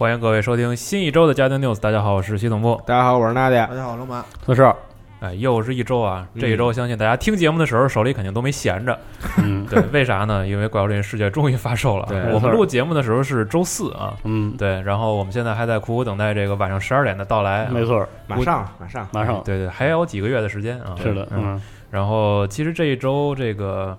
欢迎各位收听新一周的《家庭 News》。大家好，我是系统部。大家好，我是娜姐。大家好，龙马。四十二，哎，又是一周啊！嗯这一周相信大家听节目的时候手里肯定都没闲着。嗯 对，为啥呢？因为《怪物猎人世界》终于发售了。对我们录节目的时候是周四啊。嗯，对，然后我们现在还在苦苦等待这个晚上十二点的到来、啊。没错，马上，马上，马上对对，还有几个月的时间啊。是的，嗯。嗯，然后其实这一周这个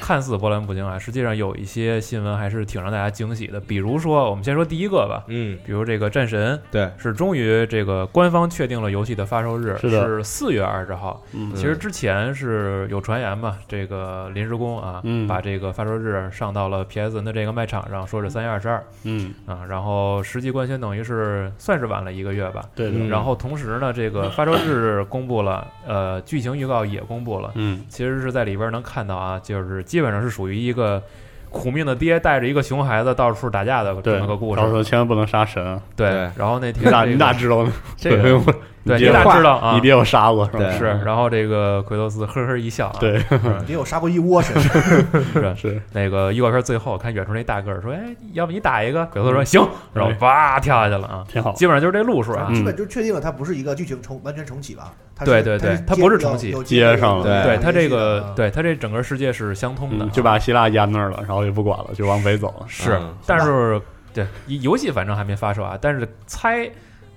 看似波澜不惊啊，实际上有一些新闻还是挺让大家惊喜的。比如说，我们先说第一个吧，嗯，比如这个战神对，是终于这个官方确定了游戏的发售日是四月二十号。嗯。其实之前是有传言嘛，这个临时工啊，嗯。把这个发售日上到了 PSN 的这个卖场上，说是三月二十二。嗯，啊，然后实际官宣等于是算是晚了一个月吧。对，嗯。然后同时呢，这个发售日公布了，呃，剧情预告也公布了，嗯，其实是在里边能看到啊，就是基本上是属于一个苦命的爹带着一个熊孩子到处打架的这，么个故到时候事。千万不能杀神啊！对对，然后那你天这个你咋知道呢？这个对对你咋知道啊？你爹有杀过是吧？是，然后这个奎托斯呵呵一笑啊，对，你 爹有杀过一窝神，是 是，那个预告片最后看远处那大个儿说，哎，要不你打一个？奎托斯说行，然后叭跳下去了啊，挺好。基本上就是这路数啊嗯。基本就确定了它不是一个剧情重完全重启吧？它对对对它它不是重启接上了对对他这个对它这整个世界是相通的就把希腊淹那儿了，然后也不管了，就往北走了。是嗯，但是对游戏反正还没发售啊，但是猜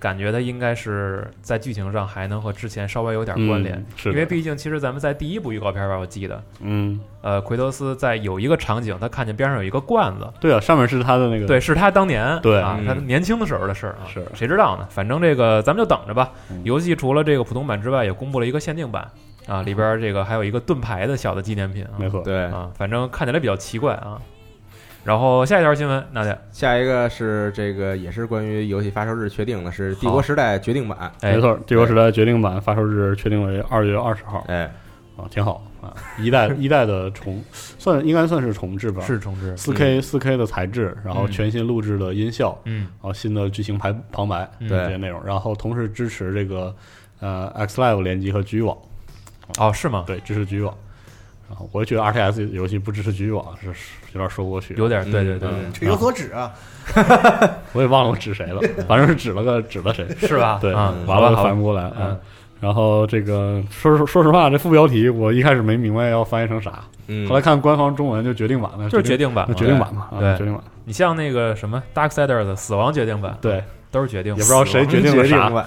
感觉它应该是在剧情上还能和之前稍微有点关联。嗯，是因为毕竟其实咱们在第一部预告片吧，我记得，嗯，呃，奎德斯在有一个场景，他看见边上有一个罐子，对啊，上面是他的那个，对，是他当年对。啊，嗯。他年轻的时候的事儿啊，是。谁知道呢？反正这个咱们就等着吧。嗯。游戏除了这个普通版之外，也公布了一个限定版啊，里边这个还有一个盾牌的小的纪念品啊，没错，对。啊，反正看起来比较奇怪啊。然后下一条新闻，娜姐，下一个是这个，也是关于游戏发售日确定的，是《帝国时代》决定版。哎。没，错，《帝国时代》决定版发售日确定为二月二十号。哎，啊，挺好啊，一代 一代的重，算应该算是重置吧，是重置，四 K 四 K 的材质，然后嗯全新录制的音效，嗯，然后新的剧情排旁白这些内容，然后同时支持这个呃 X Live 联机和局域网，哦，是吗？对，支持局域网。然后我觉得 RTS 游戏不支持局域网是是有点说不过去，有点，对对对，嗯这有所指啊。我也忘了我指谁了，反正是指了个指了谁，是吧？对，啊，完了反应不过来，嗯啊。然后这个说说说实话，这副标题我一开始没明白要翻译成啥，嗯，后来看官方中文就决定版了，就是决定版嘛，决定版嘛，啊对决定版，你像那个什么 Darksiders 的死亡决定版，对，都是决定，也不知道谁决定了啥，决定版。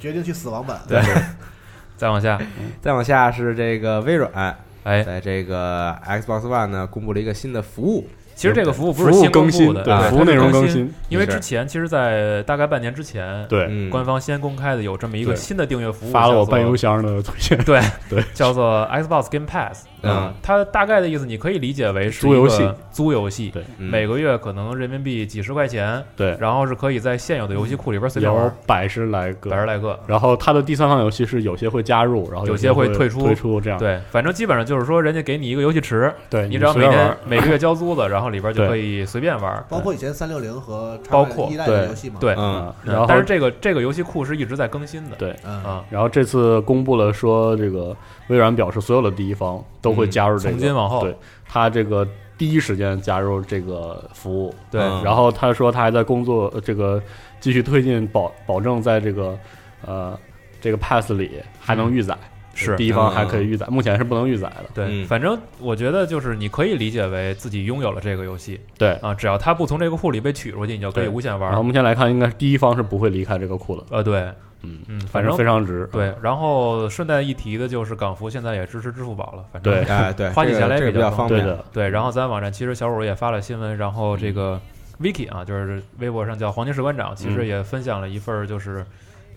决定去死亡版，对。再往下，再往下是这个微软哎，在这个 Xbox One 呢公布了一个新的服务，其实这个服务不是新务更新，公布的，服务内容更新，因为之前其实，在大概半年之前，对，嗯，官方先公开的有这么一个新的订阅服务，发了我叫做办邮箱的推荐，对 对，叫做 Xbox Game Pass 嗯啊，它大概的意思你可以理解为是租游戏租游戏，对嗯每个月可能人民币几十块钱，对，然后是可以在现有的游戏库里边随便玩，百十来个，百十来个。然后它的第三方游戏是有些会加入，然后有些些会会退出退出这样。对，反正基本上就是说，人家给你一个游戏池，对，你只要每天每个月交租子，然后里边就可以随便玩。包括以前三六零和包括一代的游戏嘛。对，嗯啊，然后但是这个这个游戏库是一直在更新的。对，嗯，啊，然后这次公布了说，这个微软表示所有的第一方都会加入这个，从今往后对他这个第一时间加入这个服务。对嗯然后他说他还在工作，呃这个继续推进保保证在这个呃这个 Pass 里还能预载，嗯是第一方还可以预载，目前是不能预载的。对，嗯反正我觉得就是你可以理解为自己拥有了这个游戏对，啊，只要它不从这个库里被取出去，你就可以无限然后玩。目前来看，应该是第一方是不会离开这个库的。呃，对，嗯嗯，反正非常值。对。然后顺带一提的就是港服现在也支持支付宝了，反正对哎，对，花起钱来比较比较方便。对的，对，然后咱网站其实小五也发了新闻，然后这个 Vicky 啊，就是微博上叫黄金士官长，其实嗯也分享了一份儿就是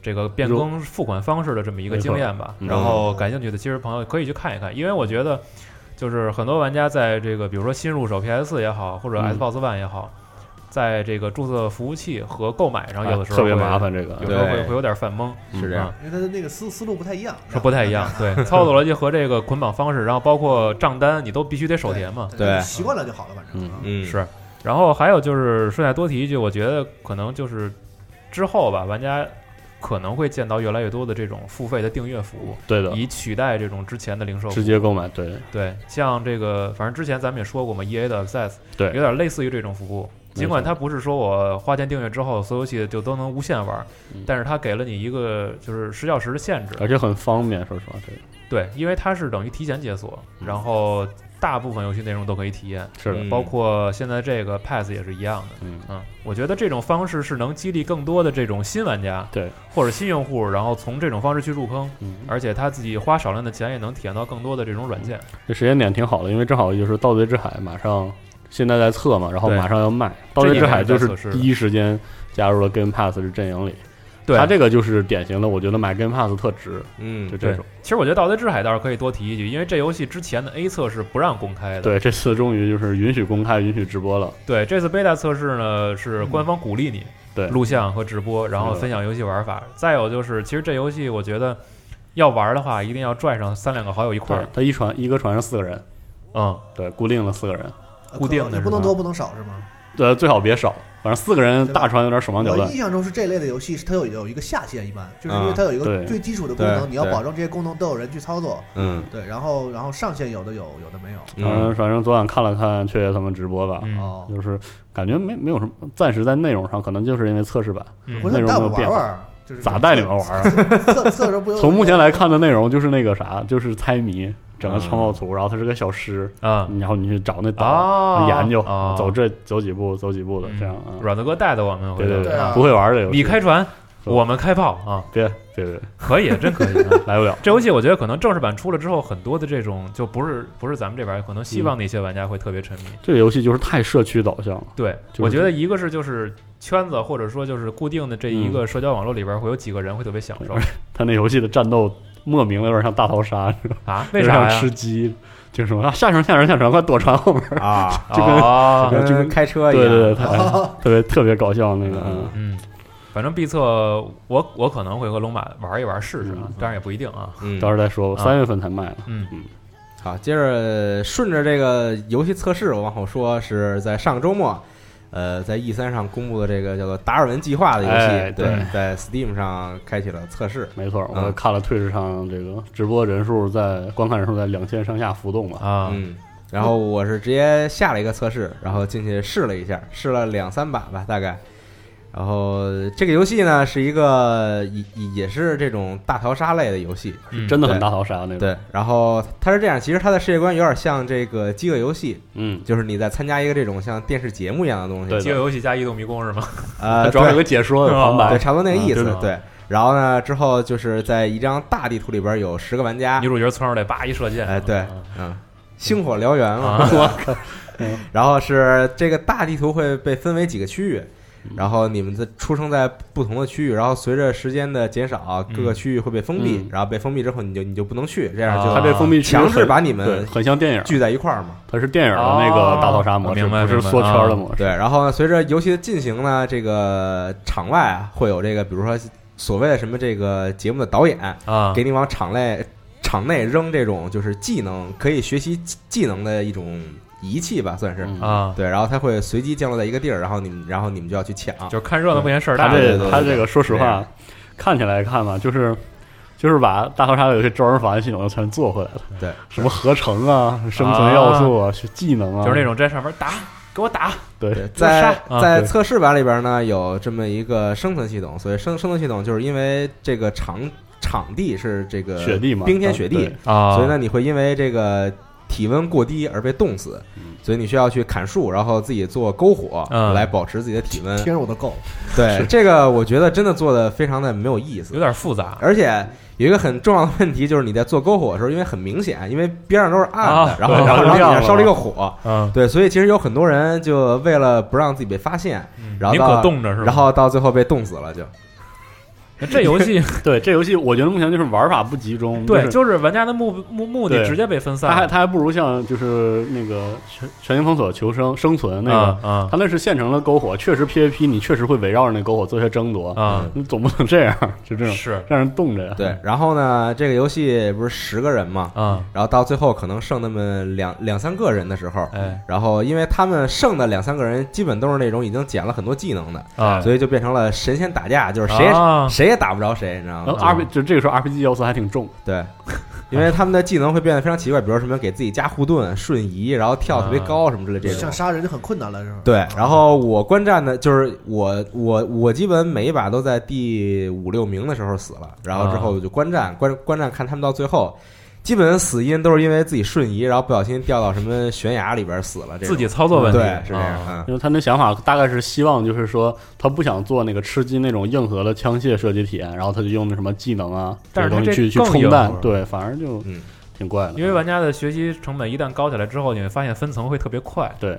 这个变更付款方式的这么一个经验吧。嗯。然后感兴趣的其实朋友可以去看一看，因为我觉得就是很多玩家在这个比如说新入手 PS 也好，或者嗯。Xbox One 也好，在这个注册服务器和购买上，有的时候特别麻烦这个，有时候会会有点犯懵，是这样。啊。因为它的那个思思路不太一样，是不太一样，对，操作逻辑和这个捆绑方式，然后包括账单，你都必须得手填嘛，对习惯了就好了，反正。嗯，是。然后还有就是顺带多提一句，我觉得可能就是之后吧，玩家可能会见到越来越多的这种付费的订阅服务，对的，以取代这种之前的零售服务。直接购买，对对，像这个，反正之前咱们也说过嘛，E A 的 Access 对有点类似于这种服务。尽管它不是说我花钱订阅之后，所有游戏就都能无限玩嗯，但是它给了你一个就是十小时的限制。而且很方便，说实话，这个对，因为它是等于提前解锁，然后大部分游戏内容都可以体验，是的，嗯。包括现在这个 Pass 也是一样的。嗯，嗯，我觉得这种方式是能激励更多的这种新玩家对，或者新用户，然后从这种方式去入坑，嗯，而且他自己花少量的钱也能体验到更多的这种软件。这时间点挺好的，因为正好就是《盗贼之海》马上现在在测嘛，然后马上要卖，《盗贼之海》就是第一时间加入了 Game Pass 的阵营里，对，它这个就是典型的，我觉得买 Game Pass 特值，嗯就这种。，其实我觉得《盗贼之海》倒是可以多提一句，因为这游戏之前的 A 测是不让公开的。对，这次终于就是允许公开、允许直播了。对，这次 beta 测试呢是官方鼓励你对录像和直播，然后分享游戏玩法。再有就是，其实这游戏我觉得要玩的话，一定要拽上三两个好友一块对儿。，他一船一个船上四个人，嗯，对，固定了四个人，固定的也不能多不能少是吗？对，最好别少，反正四个人大船有点手忙脚乱我印。象中是这类的游戏，是它有有一个下限，一般就是因为啊它有一个对最基础的功对能，你要对保证这些功能都有人去操作。嗯对，然后然后上限有的有，有的没有。反正嗯反正昨晚看了看雀爷他们直播吧，嗯哦，就是感觉没没有什么，暂时在内容上可能就是因为测试版，嗯回头你带我们内容没有变玩玩，就是咋带你们玩啊？测测着不 有？从目前来看的内容就是那个啥，就是猜谜，整个城堡图，然后它是个小诗，啊，然后你去找那岛、哦。研究，哦。走这走几步，走几步的嗯。这样啊。阮子哥带的我们对对对啊。不会玩这游戏，你开船，我们开炮啊，别别别，可以，真可以。啊 来不了。这游戏我觉得可能正式版出了之后，很多的这种就不是不是咱们这边，可能西方的一些玩家会特别沉迷。这个游戏就是太社区导向了，对，我觉得一个是就是圈子，或者说就是固定的这一个社交网络里边会有几个人会特别享受。他那游戏的战斗莫名的有点像大逃杀，啊？为啥像？吃鸡，就是什么啊下船下船下船，快躲船后面，啊，就跟就跟开车一样。对对对，太 特别特别搞笑那个，嗯，嗯，反正必测我我可能会和龙马玩一玩试试啊嗯，当然也不一定啊。嗯，到时候再说，吧三月份才卖呢。嗯好，接着顺着这个游戏测试，我往后说，是在上个周末，呃，在 E 三上公布的这个叫做《达尔文计划》的游戏，对哎对，在 Steam 上开启了测试。没错，嗯我看了 Twitch 上这个直播人数在观看人数在两千上下浮动吧。啊，嗯，然后我是直接下了一个测试，然后进去试了一下，试了两三把吧，大概。然后这个游戏呢是一个也也是这种大逃杀类的游戏，嗯真的很大逃杀那种。对。然后它是这样，其实它的世界观有点像这个饥饿游戏，嗯，就是你在参加一个这种像电视节目一样的东西。对饥饿游戏加移动迷宫是吗？呃，主要有对个解说的旁白对，，差不多那个意思嗯。对。然后呢，之后就是在一张大地图里边有十个玩家女，主角窜出来，叭一射箭。哎，对啊，嗯，星火燎原嘛。啊 我靠！然后是这个大地图会被分为几个区域，嗯然后你们的出生在不同的区域，然后随着时间的减少，各个区域会被封闭嗯，然后被封闭之后你就你就不能去，这样啊就它被封闭强制把你们很像电影，聚在一块儿嘛。它是电影的那个大逃杀模式，不是缩圈的模式。对，然后呢，随着游戏的进行呢，这个场外啊会有这个，比如说所谓的什么这个节目的导演，啊，给你往场内场内扔这种就是技能可以学习技技能的一种仪器吧，算是。嗯啊，对，然后它会随机降落在一个地儿，然后你们，然后你们就要去抢。就是看热闹不嫌事儿他大。这对对对对他这个说实话，看起来看吧，就是就是把大逃杀的有些招人烦的系统全做回来了。对，什么合成啊、生存要素啊、技能啊，就是那种在上面打，给我打。对在啊在测试版里边呢，有这么一个生存系统。所以生生存系统，就是因为这个场场地是这个雪地嘛，冰天雪地，啊所以呢，你会因为这个体温过低而被冻死嗯。所以你需要去砍树，然后自己做篝火嗯来保持自己的体温。听着我都够。对 这个，我觉得真的做的非常的没有意思有。点复杂。而且有一个很重要的问题，就是你在做篝火的时候，因为很明显，因为边上都是暗的啊，然后然后然后底下烧了一个火，嗯，对，所以其实有很多人就为了不让自己被发现，然后可冻着是吧？然后到最后被冻死了就。那 这游戏 对这游戏，我觉得目前就是玩法不集中，对，就是就是玩家的目目目的直接被分散了。它还它还不如像就是那个全全境封锁求生生存那个，啊啊它那是现成的篝火，确实 PVP 你确实会围绕着那篝火做些争夺，啊，你总不能这样，就这种是让人冻着呀。对，然后呢，这个游戏不是十个人嘛，啊，然后到最后可能剩那么两两三个人的时候，哎然后因为他们剩的两三个人基本都是那种已经捡了很多技能的，啊，所以就变成了神仙打架，就是谁、啊谁也打不着谁，你知道然后吗？R P 就这个时候 RPG 要素还挺重，对，因为他们的技能会变得非常奇怪，比如什么给自己加护盾、瞬移，然后跳特别高什么之类这种想。杀人就很困难了，是吧？对，然后我观战的就是我我我基本每一把都在第五六名的时候死了，然后之后就观战观观战看他们到最后，基本死因都是因为自己瞬移，然后不小心掉到什么悬崖里边死了，这自己操作问题对是这样，因为他那想法大概是希望就是说他不想做那个吃鸡那种硬核的枪械射击体验，然后他就用那什么技能啊这但是他这些东西去去更硬核，冲淡对，反而就嗯。挺怪的，因为玩家的学习成本一旦高起来之后，你会发现分层会特别快。对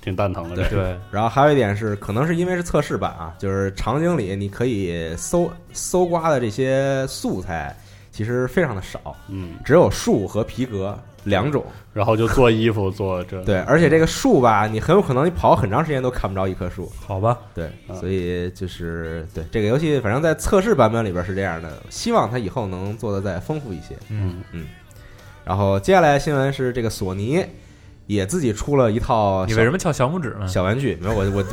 挺蛋疼的，对，然后还有一点是，可能是因为是测试版啊，就是场景里你可以搜搜刮的这些素材其实非常的少，嗯，只有树和皮革两种。然后就做衣服做这 对，而且这个树吧，你很有可能你跑很长时间都看不着一棵树。好吧，对，啊所以就是对这个游戏，反正在测试版本里边是这样的，希望它以后能做的再丰富一些。嗯嗯，然后接下来新闻是这个索尼也自己出了一套小你为什么翘小拇指呢？小玩具？没有，我我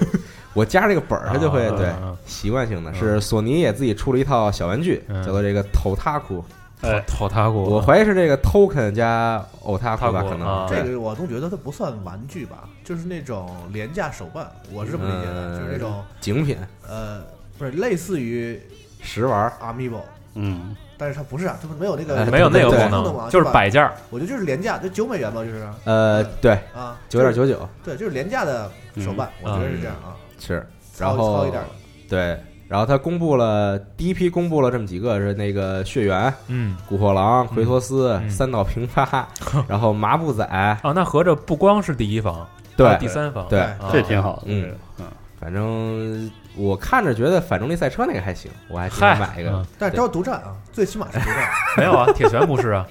我加这个本儿，它就会对啊啊。啊习惯性的是索尼也自己出了一套小玩具，嗯。叫做这个 Totaku。哎。讨他过，我怀疑是这个 Token 加 Otaku 吧，可能。啊。这个我总觉得它不算玩具吧，就是那种廉价手办，我是这么理解的，嗯就是那种精品。呃，不是类似于食玩。Amiibo，嗯。但是它不是啊，它没有那个哎没有那个对。功功能能，就是摆件儿。我觉得就是廉价，就九美元吧，就是。呃，对，啊，九点九九。对，就是廉价的手办，我觉得是这样啊，是，然后一点，对，然后他公布了第一批公布了这么几个是那个血缘、嗯，古惑狼、奎托斯、嗯三岛平八，然后麻布仔，啊，那合着不光是第一方，对第三方，对啊这挺好的，嗯嗯，反正我看着觉得反重力赛车那个还行，我还挺想，买一个。嗯但是都是独占啊，最起码是独占，没有啊，铁拳不是啊，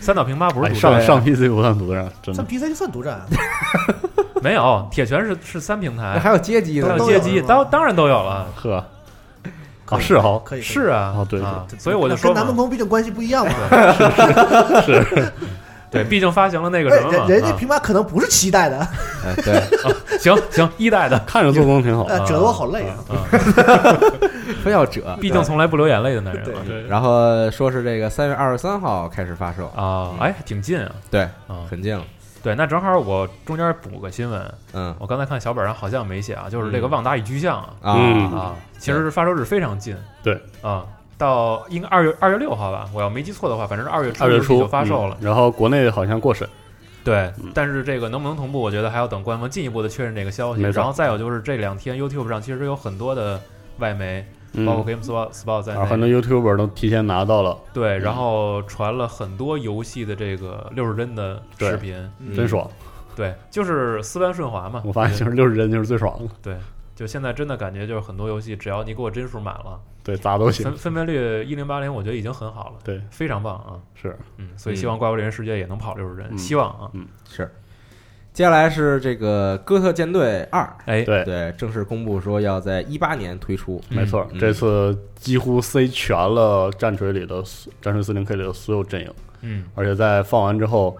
三岛平八不是哎独占，上上 PC 不算独占，真的。上 PC 就算独占啊，没有，铁拳是是三平台，还有街机呢。都有，街机，当当然都有了，呵，啊是哈，可以，是啊，哦对啊，所以我就说跟南梦嘛，宫毕竟关系不一样嘛，是 对，毕竟发行了那个哎什么人人家平板可能不是七代的，哎，对，行行一代的，看着做工挺好，呃，折得我好累啊。啊，非要折。毕竟从来不流眼泪的男人对然后说是这个三月二十三号开始发售，啊，哎，挺近啊，对，啊，很近了。对，那正好我中间补个新闻，嗯。我刚才看小本上好像没写啊，就是这个嗯。旺达与巨像啊，啊。嗯。啊，其实发售日非常近，对。啊，到应该二月二月六号吧，我要没记错的话，反正是二月初二月初就发售了嗯。然后国内好像过审，对嗯，但是这个能不能同步，我觉得还要等官方进一步的确认这个消息。然后再有就是这两天 YouTube 上其实有很多的外媒，嗯包括 GameSpot Spot 在然后很多，YouTuber 都提前拿到了，对，然后传了很多游戏的这个六十帧的视频，嗯真爽。对，就是丝般顺滑嘛。我发现就是六十帧就是最爽的，对，就现在真的感觉就是很多游戏，只要你给我帧数满了，对，咋都行分。分辨率一零八零，我觉得已经很好了，对，非常棒啊。是，嗯，所以希望怪物猎人世界也能跑六十帧，嗯希望啊。嗯是。接下来是这个《哥特舰队二》，哎，对，对，正式公布说要在一八年推出。嗯没错，嗯这次几乎塞全了战锤里的战锤四零 K 里的所有阵营，嗯，而且在放完之后，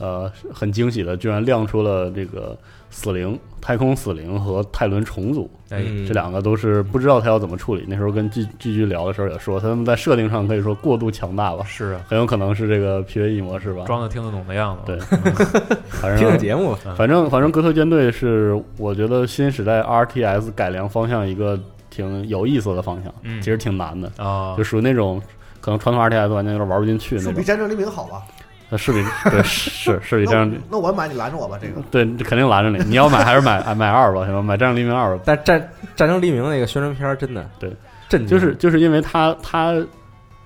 呃，很惊喜的居然亮出了这个死灵、太空死灵和泰伦重组，这两个都是不知道他要怎么处理。那时候跟季季居聊的时候也说，他们在设定上可以说过度强大吧，是啊，很有可能是这个 PVE 模式吧。装的听得懂的样子。对嗯 反正听个节目，反正反正格特舰队是我觉得新时代 RTS 改良方向一个挺有意思的方向，嗯其实挺难的，啊就，属于那种可能传统 RTS 玩家有点玩不进去那种。比战争黎明好吧？那是比对是是比这样那我那我买你拦着我吧，这个对肯定拦着你，你要买还是买 买二吧，行吧？买战争黎明二吧。但战战争黎明那个宣传片儿真的对震惊，就是就是因为它它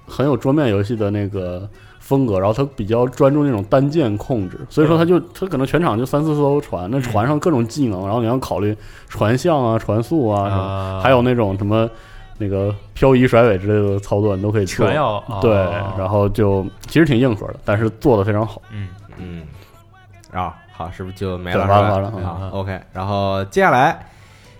很有桌面游戏的那个风格，然后它比较专注那种单键控制，所以说它就它可能全场就三四艘船，那船上各种技能，然后你要考虑船向啊、船速啊什么。啊，还有那种什么那个漂移、甩尾之类的操作你都可以做全。要哦对，然后就其实挺硬核的，但是做的非常好。嗯嗯，啊，好，是不是就没了？完了完了，OK。然后接下来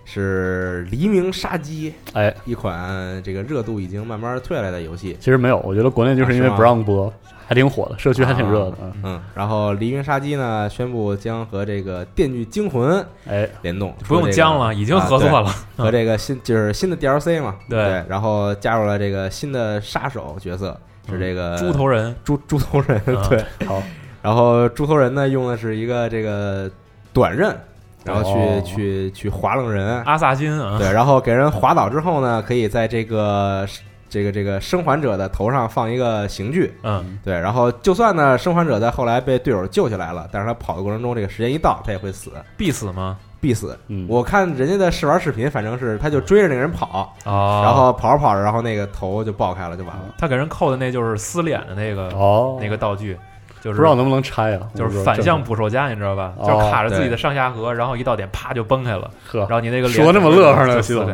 是《黎明杀机》，哎，一款这个热度已经慢慢退下来的游戏。其实没有，我觉得国内就是因为不让播，还挺火的，社区还挺热的。嗯。嗯，然后《黎明杀机》呢宣布将和这个《电锯惊魂》哎，联动，不用将了，已经合作了。和这个新就是新的 DLC 嘛，对。对，然后加入了这个新的杀手角色，是这个猪头人，猪猪头人，啊对，好，然后猪头人呢用的是一个这个短刃，然后去、哦。去去划楞人，阿萨辛啊，对，然后给人划倒之后呢，可以在这个这个这个生还者的头上放一个刑具，嗯。对，然后就算呢生还者在后来被队友救起来了，但是他跑的过程中这个时间一到，他也会死，必死吗？必死。嗯，我看人家的试玩视频，反正是他就追着那个人跑，哦，然后跑着跑着，然后那个头就爆开了，就完了。他给人扣的那就是撕脸的那个哦，那个道具，就是不知道能不能拆啊？就是反向捕兽夹，你知道吧？哦就是卡着自己的上下颌，然后一到点啪就崩开了，呵然，后你那个脸说那么乐呵呢，徐总，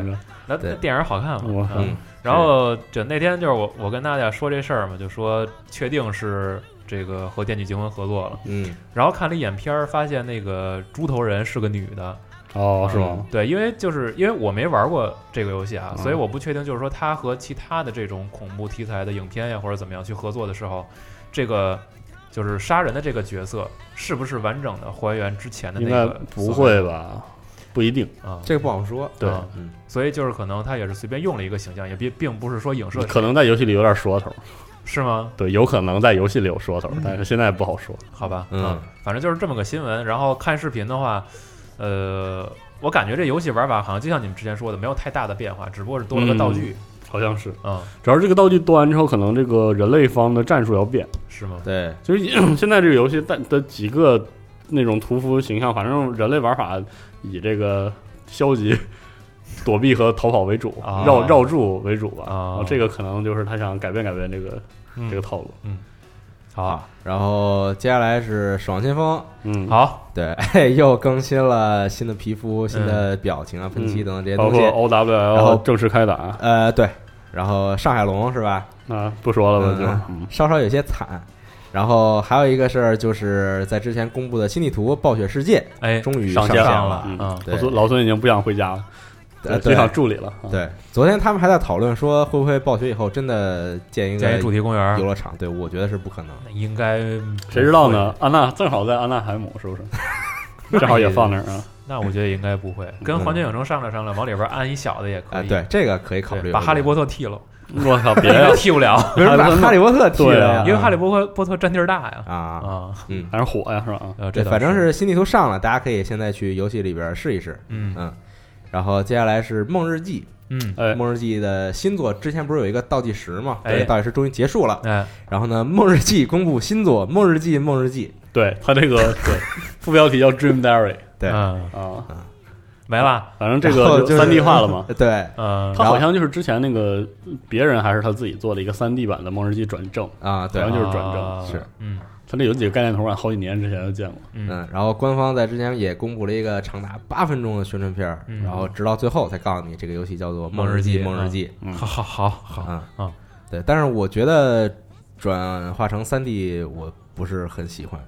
那那电影好看吗？嗯然后就那天就是我我跟大家说这事儿嘛，就说确定是这个和《电锯惊魂》合作了，嗯，然后看了一眼片儿，发现那个猪头人是个女的，哦，是吗？对，因为就是因为我没玩过这个游戏啊，嗯所以我不确定，就是说它和其他的这种恐怖题材的影片呀或者怎么样去合作的时候，这个就是杀人的这个角色是不是完整的还原之前的那应该个？不会吧？不一定。啊，这个不好说。对啊嗯，所以就是可能他也是随便用了一个形象，也并并不是说影射可能在游戏里有点说头，是吗？对，有可能在游戏里有说头，但是现在不好说。好吧，嗯反正就是这么个新闻。然后看视频的话，呃，我感觉这游戏玩法好像就像你们之前说的，没有太大的变化，只不过是多了个道具。好像是，啊，主要是这个道具多完之后，可能这个人类方的战术要变。是吗？对，就是 现在这个游戏的的几个那种屠夫形象，反正人类玩法以这个消极、躲避和逃跑为主，啊。绕绕住为主吧。啊。然后这个可能就是他想改变改变这个、嗯这个套路。嗯。好，然后接下来是爽先锋，嗯，，好，对，又更新了新的皮肤、新的表情啊、喷漆等等这些包括东西。O W 然 L 后正式开打。呃，对，然后上海龙是吧？啊，不说了吧就稍稍有些惨。然后还有一个事儿，就是在之前公布的新地图《暴雪世界哎》，终于上线线了了。嗯老孙老孙已经不想回家了，呃，就对想助理了。啊，对，昨天他们还在讨论说，会不会暴雪以后真的建一个建一主题公园游，乐场？对，我觉得是不可能。应该谁知道呢？？安娜正好在安娜海姆，是不是？正好也放那儿啊。那我觉得应该不会，跟环球影城商量商量，往里边安一小的也可啊，以。对，这个可以考虑。把哈利波特剃了，我靠，别呀别踢不了，为什么把哈利波特剃了？因为哈利波特波特占地儿大呀。啊，啊，嗯，还是火呀，是吧？啊，呃，这反正是新地图上了，大家可以现在去游戏里边试一试。嗯嗯，然后接下来是《梦日记嗯》，哎，梦日记》的新作，之前不是有一个倒计时嘛？哎这个倒计时终于结束了。哎，然后呢，《梦日记》公布新作《梦日记》，梦日记。对他这个对 副标题叫 Dream Diary 对，嗯，啊，没了，反正这然后就三 D 化了嘛。对。嗯。他好像就是之前那个别人还是他自己做的一个三 D 版的《梦日记》转正，啊，对。好像，就是转正。啊是。嗯。他这有几个概念图，啊好几年之前就见过。嗯。嗯，然后官方在之前也公布了一个长达八分钟的宣传片儿，嗯。然后直到最后才告诉你这个游戏叫做《日记》，梦日记梦日记。嗯好好好好，啊啊，对，但是我觉得转化成三 D 我不是很喜欢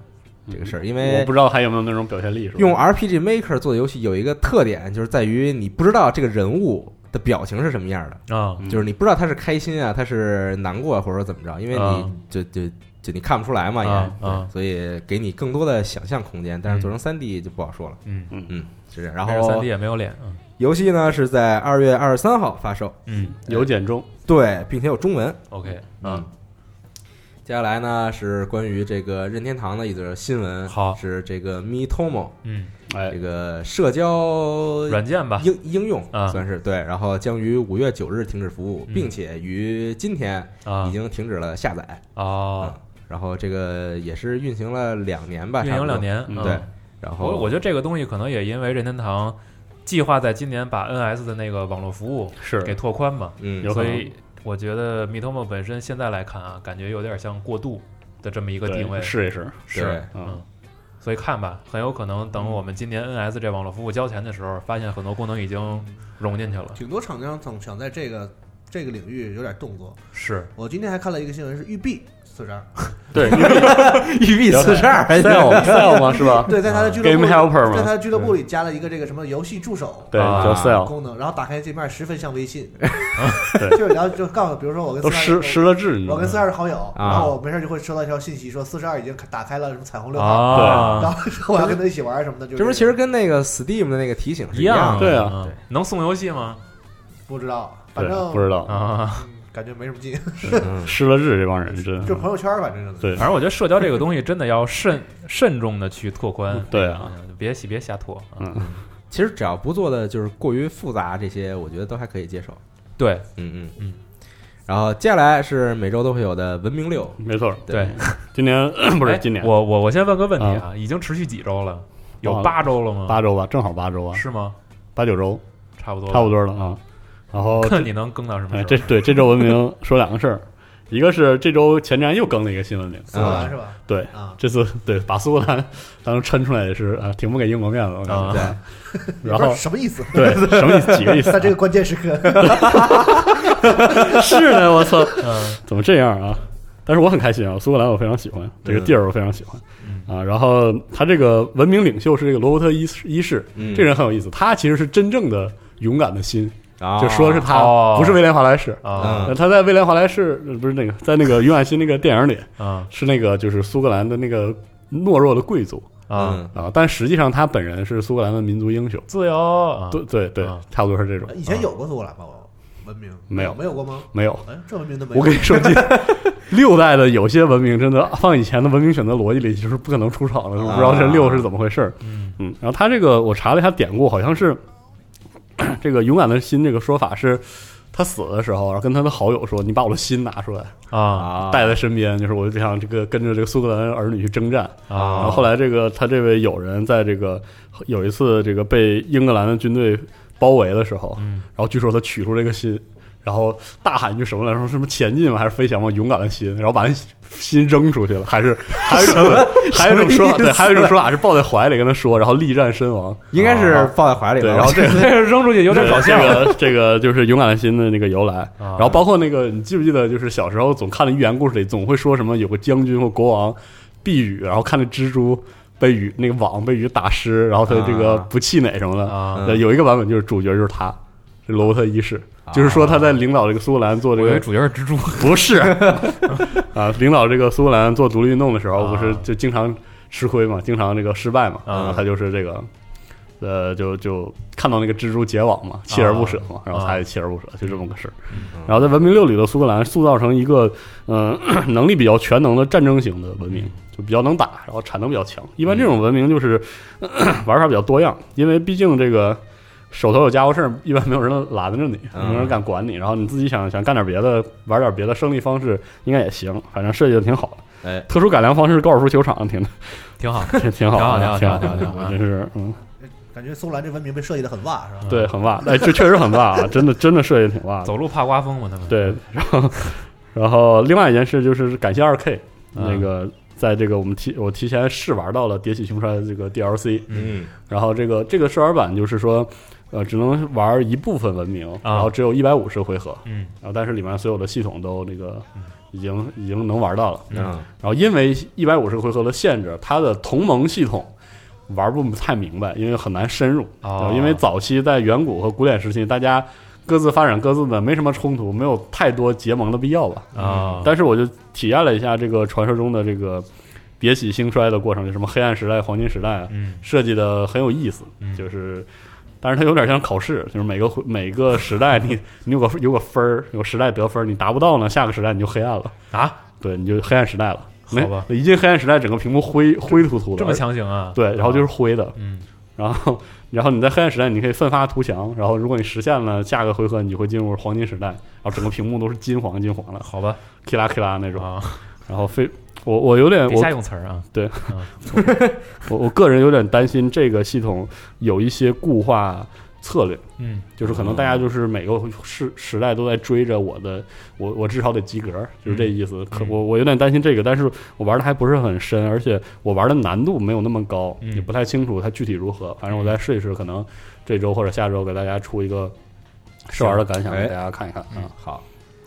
这个事儿，因为我不知道还有没有那种表现力，是吧？用 RPG Maker 做的游戏有一个特点，就是在于你不知道这个人物的表情是什么样的，啊嗯就是你不知道他是开心啊，他是难过啊，或者说怎么着，因为啊你就就就你看不出来嘛，也所以给你更多的想象空间。但是做成三 D 就不好说了，嗯，嗯，是这样。然但是三后 D 也没有脸，嗯游戏呢是在二月二十三号发售，嗯有简中，对，并且有中文。，OK，嗯，接下来呢是关于这个任天堂的一则新闻，好是这个 Mitomo 嗯，哎这，个社交软件吧，应应用啊算是对，然后将于五月九日停止服务，嗯并且于今天啊已经停止了下载。哦，然后这个也是运行了两年吧，运营两。年，嗯嗯对，然后我我觉得这个东西可能也因为任天堂计划在今年把 NS 的那个网络服务是给拓宽嘛，嗯有可能所以我觉得 Mitomo 本身现在来看啊，感觉有点像过渡的这么一个对定位，试一试，是，嗯嗯，所以看吧，很有可能等我们今年 NS 这网络服务交钱的时候，发现很多功能已经融进去了。挺多厂商总想在这个这个领域有点动作。是我今天还看了一个新闻，是育碧四十二，对 育碧四十二，，Cell Cell 嘛是吧？对，在他的俱乐部 Game Helper 嘛在他的俱乐部里加了一个这个什么游戏助手对，啊。叫 sell 功能，然后打开界面十分像微信，对。就是然后就告诉，比如说我跟都42失失了智，我跟四十二是好友，啊。然后我没事就会收到一条信息说四十二已经打开了什么彩虹六号，对，然后我要跟他一起玩什么的，就这不其实跟那个 Steam 的那个提醒是一样的？对啊嗯能送游戏吗？不知道，反正不知道。啊，嗯感觉没什么劲，嗯。失了智这帮人真。就朋友圈反正是对。反正我觉得社交这个东西真的要慎慎重的去拓宽，对啊，嗯别别瞎拓，啊嗯。其实只要不做的就是过于复杂，这些我觉得都还可以接受。对。嗯嗯。嗯。然后接下来是每周都会有的文明六，没错，对，今年 不是哎今年。我我我先问个问题啊，已经持续几周了？有八周了吗？八周吧，正好八周啊，是吗？八九周。差不多，差不。多了啊。然后 看你能更到什么时哎，这对这周文明说两个事儿，一个是这周前瞻又更了一个新闻领，苏格兰是吧？对，啊，这次对把苏格兰当时抻出来也是啊，挺不给英国面子，我感觉。啊，然后什么意思？对什么意思？几个意思 在？这个关键时刻，是呢，我操，嗯怎么这样啊？但是我很开心啊，苏格兰我非常喜欢，这个地儿我非常喜欢嗯啊。然后他这个文明领袖是这个罗伯特一世一世，嗯这人很有意思，他其实是真正的勇敢的心，啊就说是他哦不是威廉华莱士。啊呃他在威廉华莱士呃不是那个，在那个约翰逊那个电影里啊是那个就是苏格兰的那个懦弱的贵族啊！嗯啊，但实际上他本人是苏格兰的民族英雄。自由啊，对对对啊，差不多是这种。以前有过苏格兰吗？文明没有没有过吗？没有，哎，这文明都没有。我跟你说，这 六代的有些文明真的放以前的文明选择逻辑里，就是不可能出场的，我不知道这六是怎么回事儿。嗯嗯，然后他这个我查了一下典故，好像是 这个勇敢的心这个说法是。他死的时候，然后跟他的好友说：“你把我的心拿出来，啊啊，带在身边，就是我就想这个跟着这个苏格兰儿女去征战。”然后啊！后来这个他这位友人在这个有一次这个被英格兰的军队包围的时候，嗯然后据说他取出这个心，然后大喊一句什么来说？什么前进吗？还是飞翔吗？勇敢的心，然后把那心扔出去了，还是 还有一种还有一种说法，对，还有一种说法是抱 在怀里跟他说，然后力战身亡。应该是抱在怀里。然后这个 扔出去有点搞笑这个这个就是勇敢的心的那个由来。啊然后包括那个，你记不记得，就是小时候总看的寓言故事里，总会说什么有个将军或国王避雨，然后看那蜘蛛被雨那个网被雨打湿，然后他这个啊不气馁什么的。有一个版本就是主角就是他，是罗伯特一世，就是说他在领导这个苏格兰做这个我以为主角是蜘蛛。不是。啊，领导这个苏格兰做独立运动的时候，啊。不是就经常吃亏嘛，经常这个失败嘛，啊。然后他就是这个。呃，就就看到那个蜘蛛结网嘛，锲而不舍嘛，然后他也锲而不舍，就这么个事儿。然后在文明六里的苏格兰塑造成一个嗯、呃 能力比较全能的战争型的文明，就比较能打，然后产能比较强。一般这种文明就是、玩法比较多样，因为毕竟这个手头有家伙事儿，一般没有人拦着你，嗯没有人敢管你。然后你自己想想干点别的，玩点别的胜利方式应该也行，反正设计的挺好的。哎，特殊改良方式，高尔夫球场挺 挺好。挺挺好的，挺好挺好挺好挺好真是嗯，感觉苏格兰这文明被设计的很哇，是吧？对，很哇，哎，这确实很哇啊，真的真的设计挺哇。走路怕刮风嘛，他们对，然后然后另外一件事就是感谢二 K，、嗯那个在这个我们提我提前试玩到了《迭起凶衰》的这个 DLC，嗯然后这个这个试玩版就是说，呃，只能玩一部分文明，然后只有一百五十回合，嗯然后但是里面所有的系统都那个已经已经能玩到了，嗯然后因为一百五十回合的限制，它的同盟系统。玩不太明白，因为很难深入。哦因为早期在远古和古典时期，大家各自发展各自的，没什么冲突，没有太多结盟的必要吧。啊，但是我就体验了一下这个传说中的这个迭起兴衰的过程，就什么黑暗时代、黄金时代啊，嗯设计的很有意思，嗯就是。但是它有点像考试，就是每个回每个时代你你有个有个分儿，有个时代得分儿，你达不到呢，下个时代你就黑暗了，啊，对，你就黑暗时代了。好吧。一进黑暗时代，整个屏幕灰灰突突的，这么强行啊？对，然后就是灰的，嗯。然后，然后你在黑暗时代，你可以奋发图强。然后，如果你实现了下个回合，你就会进入黄金时代，然后整个屏幕都是金黄金黄的，好吧，k 啦 k 啦那种。啊，然后非我我有点别瞎我用词儿啊。对啊，我我个人有点担心这个系统有一些固化策略，嗯就是可能大家就是每个时时代都在追着我的，我我至少得及格，就是这意思。可嗯我我有点担心这个，但是我玩的还不是很深，而且我玩的难度没有那么高，嗯也不太清楚它具体如何。反正我再试一试，可能这周或者下周给大家出一个试玩的感想哎给大家看一看啊。好，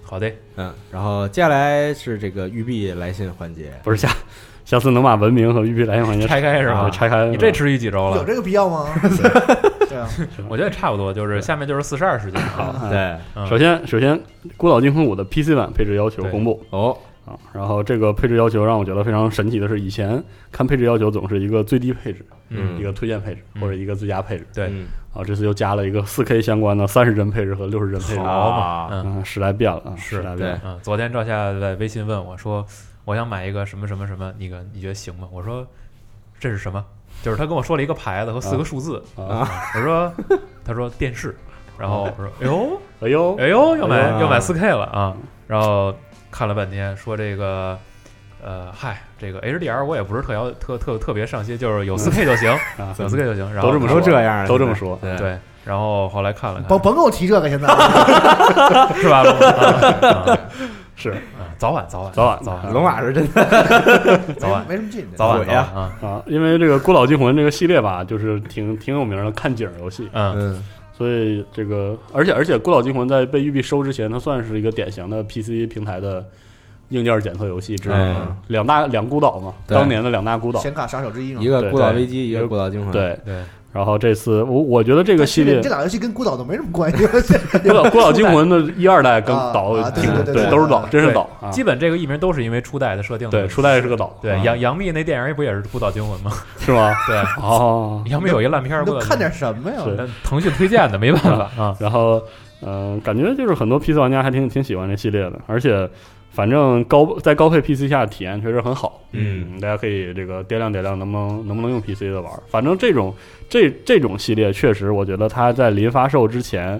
好的，嗯，然后接下来是这个育碧来信环节，不是下下次能把文明和育碧来信环节 拆开是吧？啊拆开，你这持续几周了？有这个必要吗？对啊，我觉得差不多，就是下面就是四十二时间。好。对，嗯首先，首先，《孤岛惊魂五》的 PC 版配置要求公布。哦，啊，然后这个配置要求让我觉得非常神奇的是，以前看配置要求总是一个最低配置，嗯一个推荐配置嗯或者一个最佳配置，对嗯啊，这次又加了一个四 K 相关的三十帧配置和六十帧配置，好啊嘛，嗯嗯，时代变了啊，时代变了，嗯，昨天赵夏在微信问我说，我想买一个什么什么什么，那个你觉得行吗？我说这是什么？就是他跟我说了一个牌子和四个数字，啊，我说他说电视，然后我说哎呦 哎呦，哎呦要买哎要买四 K 了啊，然后看了半天说这个。呃，嗨，这个 HDR 我也不是特要特特特别上心，就是有四 K 就行，啊，有四 K 就行。然后都都这么说这样，都这么说对对，然后后来看了看，甭甭跟我提这个，现在。是吧？啊是。啊早晚早晚早晚早晚。龙马是真的，早晚。没什么劲。早晚啊，啊，因为这个《孤岛惊魂》这个系列吧，就是挺挺有名的看景游戏，嗯。嗯所以这个，而且而且，《孤岛惊魂》在被育碧收之前，它算是一个典型的 PC 平台的硬件检测游戏之一，哎两大两孤岛嘛，当年的两大孤岛。显卡杀手之一嘛。一个孤岛危机，一个孤岛惊魂，，对，对，然后这次我我觉得这个系列这俩游戏跟孤岛都没什么关系。《孤岛孤岛惊魂》的一二代跟啊岛挺对都是岛，真是岛啊。基本这个译名都是因为初代的设定对，初代是个岛，对啊杨杨幂那电影不也是《孤岛惊魂》吗？是吗？对，哦，杨幂有一烂片儿，都看点什么呀？腾讯推荐的，没办法啊。然后，嗯、感觉就是很多 PC 玩家还挺挺喜欢这系列的，而且反正高在高配 PC 下体验确实很好，嗯，大家可以这个掂量掂量能不能能不能用 PC 的玩儿。反正这种这这种系列确实，我觉得它在临发售之前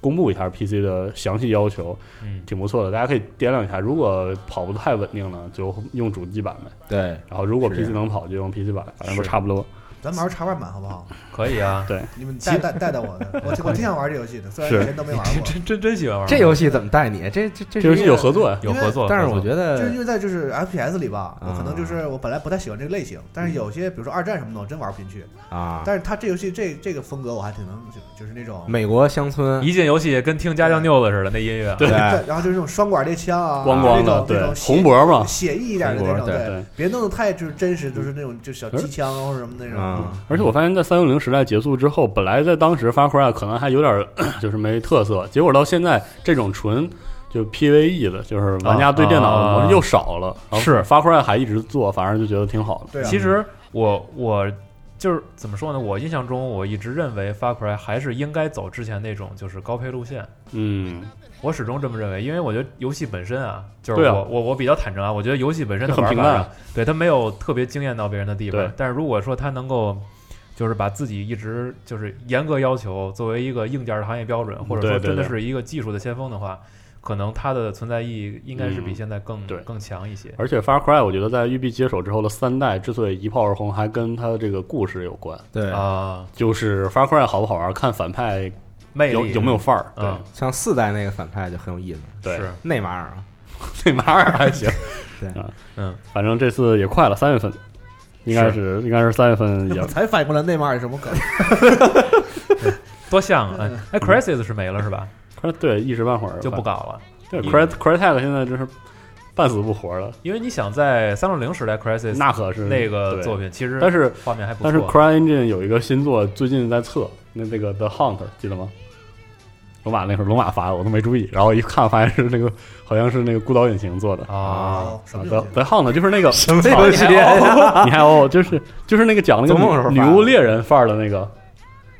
公布一下 PC 的详细要求，嗯，挺不错的，大家可以掂量一下。如果跑不太稳定呢，就用主机版呗。对，然后如果 PC 能跑，就用 PC 版，反正都差不多。咱玩插腕版好不好？可以啊。对你们带带带带我的，我 我挺想玩这游戏的，虽然是以前都没玩过。真真真喜欢玩这游戏怎么带你？这这这这游戏有合作呀，有合作，但是我觉得就是因为在就是 FPS 里吧，我可能啊就是我本来不太喜欢这个类型，但是有些比如说二战什么的，我真玩不进去。啊，但是他这游戏这这个风格我还挺能，就就是那种美国乡村，一进游戏跟听家乡妞子似的，那音乐。对然后就是那种双管猎枪啊，光光的，那种那对种，写红脖嘛，写意一点的那种，对对。别弄得太就是真实，就是那种就小机枪啊或者什么那种。嗯而且我发现，在三六零时代结束之后，本来在当时 Far Cry 可能还有点儿 就是没特色，结果到现在这种纯就 PVE 的，就是玩家对电脑的模式又少了。是 Far Cry 还一直做，反而就觉得挺好的。对啊，其实我我就是怎么说呢？我印象中，我一直认为 Far Cry 还是应该走之前那种就是高配路线。嗯，我始终这么认为，因为我觉得游戏本身啊，就是我、我我比较坦诚啊，我觉得游戏本身的很平淡玩法上，对它没有特别惊艳到别人的地方。但是如果说它能够，就是把自己一直就是严格要求作为一个硬件的行业标准，或者说真的是一个技术的先锋的话，可能它的存在意义应该是比嗯现在更、对更强一些。而且 Far Cry 我觉得在育碧接手之后的三代之所以一炮而红，还跟它的这个故事有关。对，啊，就是 Far Cry 好不好玩，看反派魅力有有没有范儿。对嗯像四代那个反派就很有意思，对，内马尔啊，那马尔还行。对啊，嗯，反正这次也快了，三月份，应该是应该是三月份也我才反应过来内马尔是什么梗。多像啊！哎哎，Crisis 是没了是吧？对一时半会儿就不搞了，对 Cry Crytek 现在真是半死不活了，因为你想在三六零时代，Crisis 那可是那个作品其实但是画面还不错但是。CryEngine 有一个新作，最近在测，那那个 The Hunt 记得吗？龙马那会儿龙马发的，我都没注意，然后一看发现是那个好像是那个孤岛引擎做的。啊，哦，什么游 The 戏？The Hunt 就是那个什么游戏啊？你还有就是就是那个讲那个女女巫猎人范儿的那个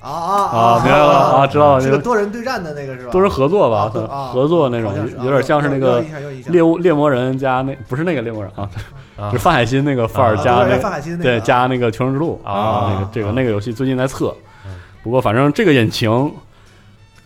啊啊啊，明白了啊，知道了，是那个个多人对战的那个是吧？多人合作吧合作那种有点像是那个猎物猎魔人加那不是那个猎魔人啊，啊就范海辛那个范儿加那个范海辛那个对加那个求生之路啊那个这个那个游戏最近在测嗯，不过反正这个引擎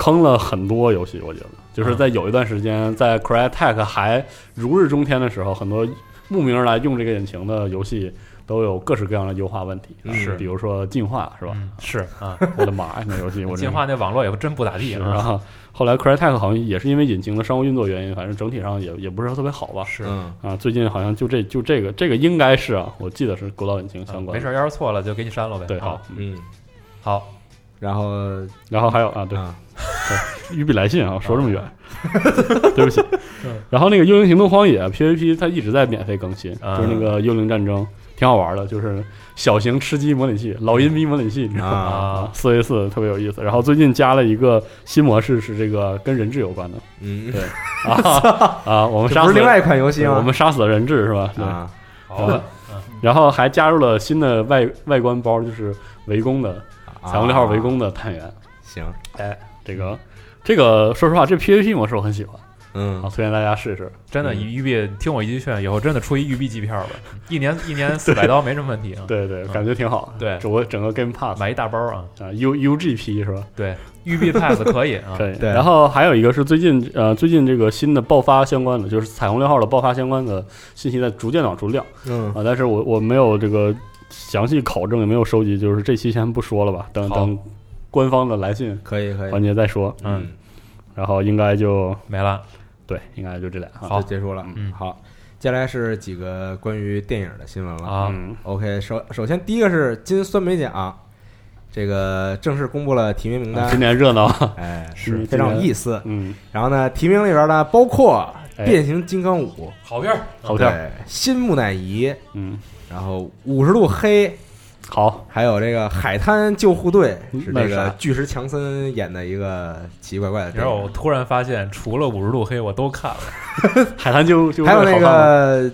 坑了很多游戏，我觉得。就是在有一段时间，在 Crytek 还如日中天的时候，很多慕名而来用这个引擎的游戏都有各式各样的优化问题，啊是。比如说进化是吧？嗯是啊，我的妈呀，那游戏我进化那网络也真不咋地啊。是然后后来 Crytek 好像也是因为引擎的商务运作原因，反正整体上也也不是特别好吧。是。嗯，啊，最近好像就这就这个这个应该是啊，我记得是国道引擎相关。没事，要是错了就给你删了呗。对，好好，，嗯，好，然后然后还有啊，对，啊，御笔来信啊，说这么远，对不起。然后那个《幽灵行动：荒野》PVP 它一直在免费更新，啊就是那个幽灵战争，挺好玩的，就是小型吃鸡模拟器、老阴逼模拟器，你知道吗？四 v 四特别有意思。然后最近加了一个新模式，是这个跟人质有关的嗯，对啊啊，我们杀死这不是另外一款游戏吗？我们杀死了人质是吧？对。啊，好的，然后还加入了新的外外观包，就是围攻的彩虹六号围攻的探员。行，哎，这个这个说实话，这 PVP 模式我很喜欢。嗯。啊，，推荐大家试试。真的，嗯。育碧听我一句劝，以后真的出一育碧机票吧，一年一年四百刀没什么问题啊。对对，嗯。感觉挺好。对。整个整个 Game Pass 买一大包啊，啊，U UGP 是吧？对，玉币 Pass 可以啊，可以。对。然后还有一个是最近呃最近这个新的爆发相关的，就是彩虹六号的爆发相关的信息在逐渐往出亮嗯。啊，但是我我没有这个详细考证，也没有收集，就是这期先不说了吧，等等官方的来信可以可以，环节再说。嗯，然后应该就没了。对，应该就这俩。啊好。就结束了。嗯。好，接下来是几个关于电影的新闻了。啊。嗯。OK，首首先第一个是金酸梅奖，这个正式公布了提名名单。今，年热闹，哎，是非常有意思。嗯，然后呢，提名里边呢包括哎《变形金刚五》好片儿，好片儿，新木乃伊，嗯，然后五十度黑，好，还有这个海滩救护队，是这个那是啥巨石强森演的一个奇奇怪怪的你知电影。道我突然发现，除了五十度黑，我都看了。海滩救救还有那个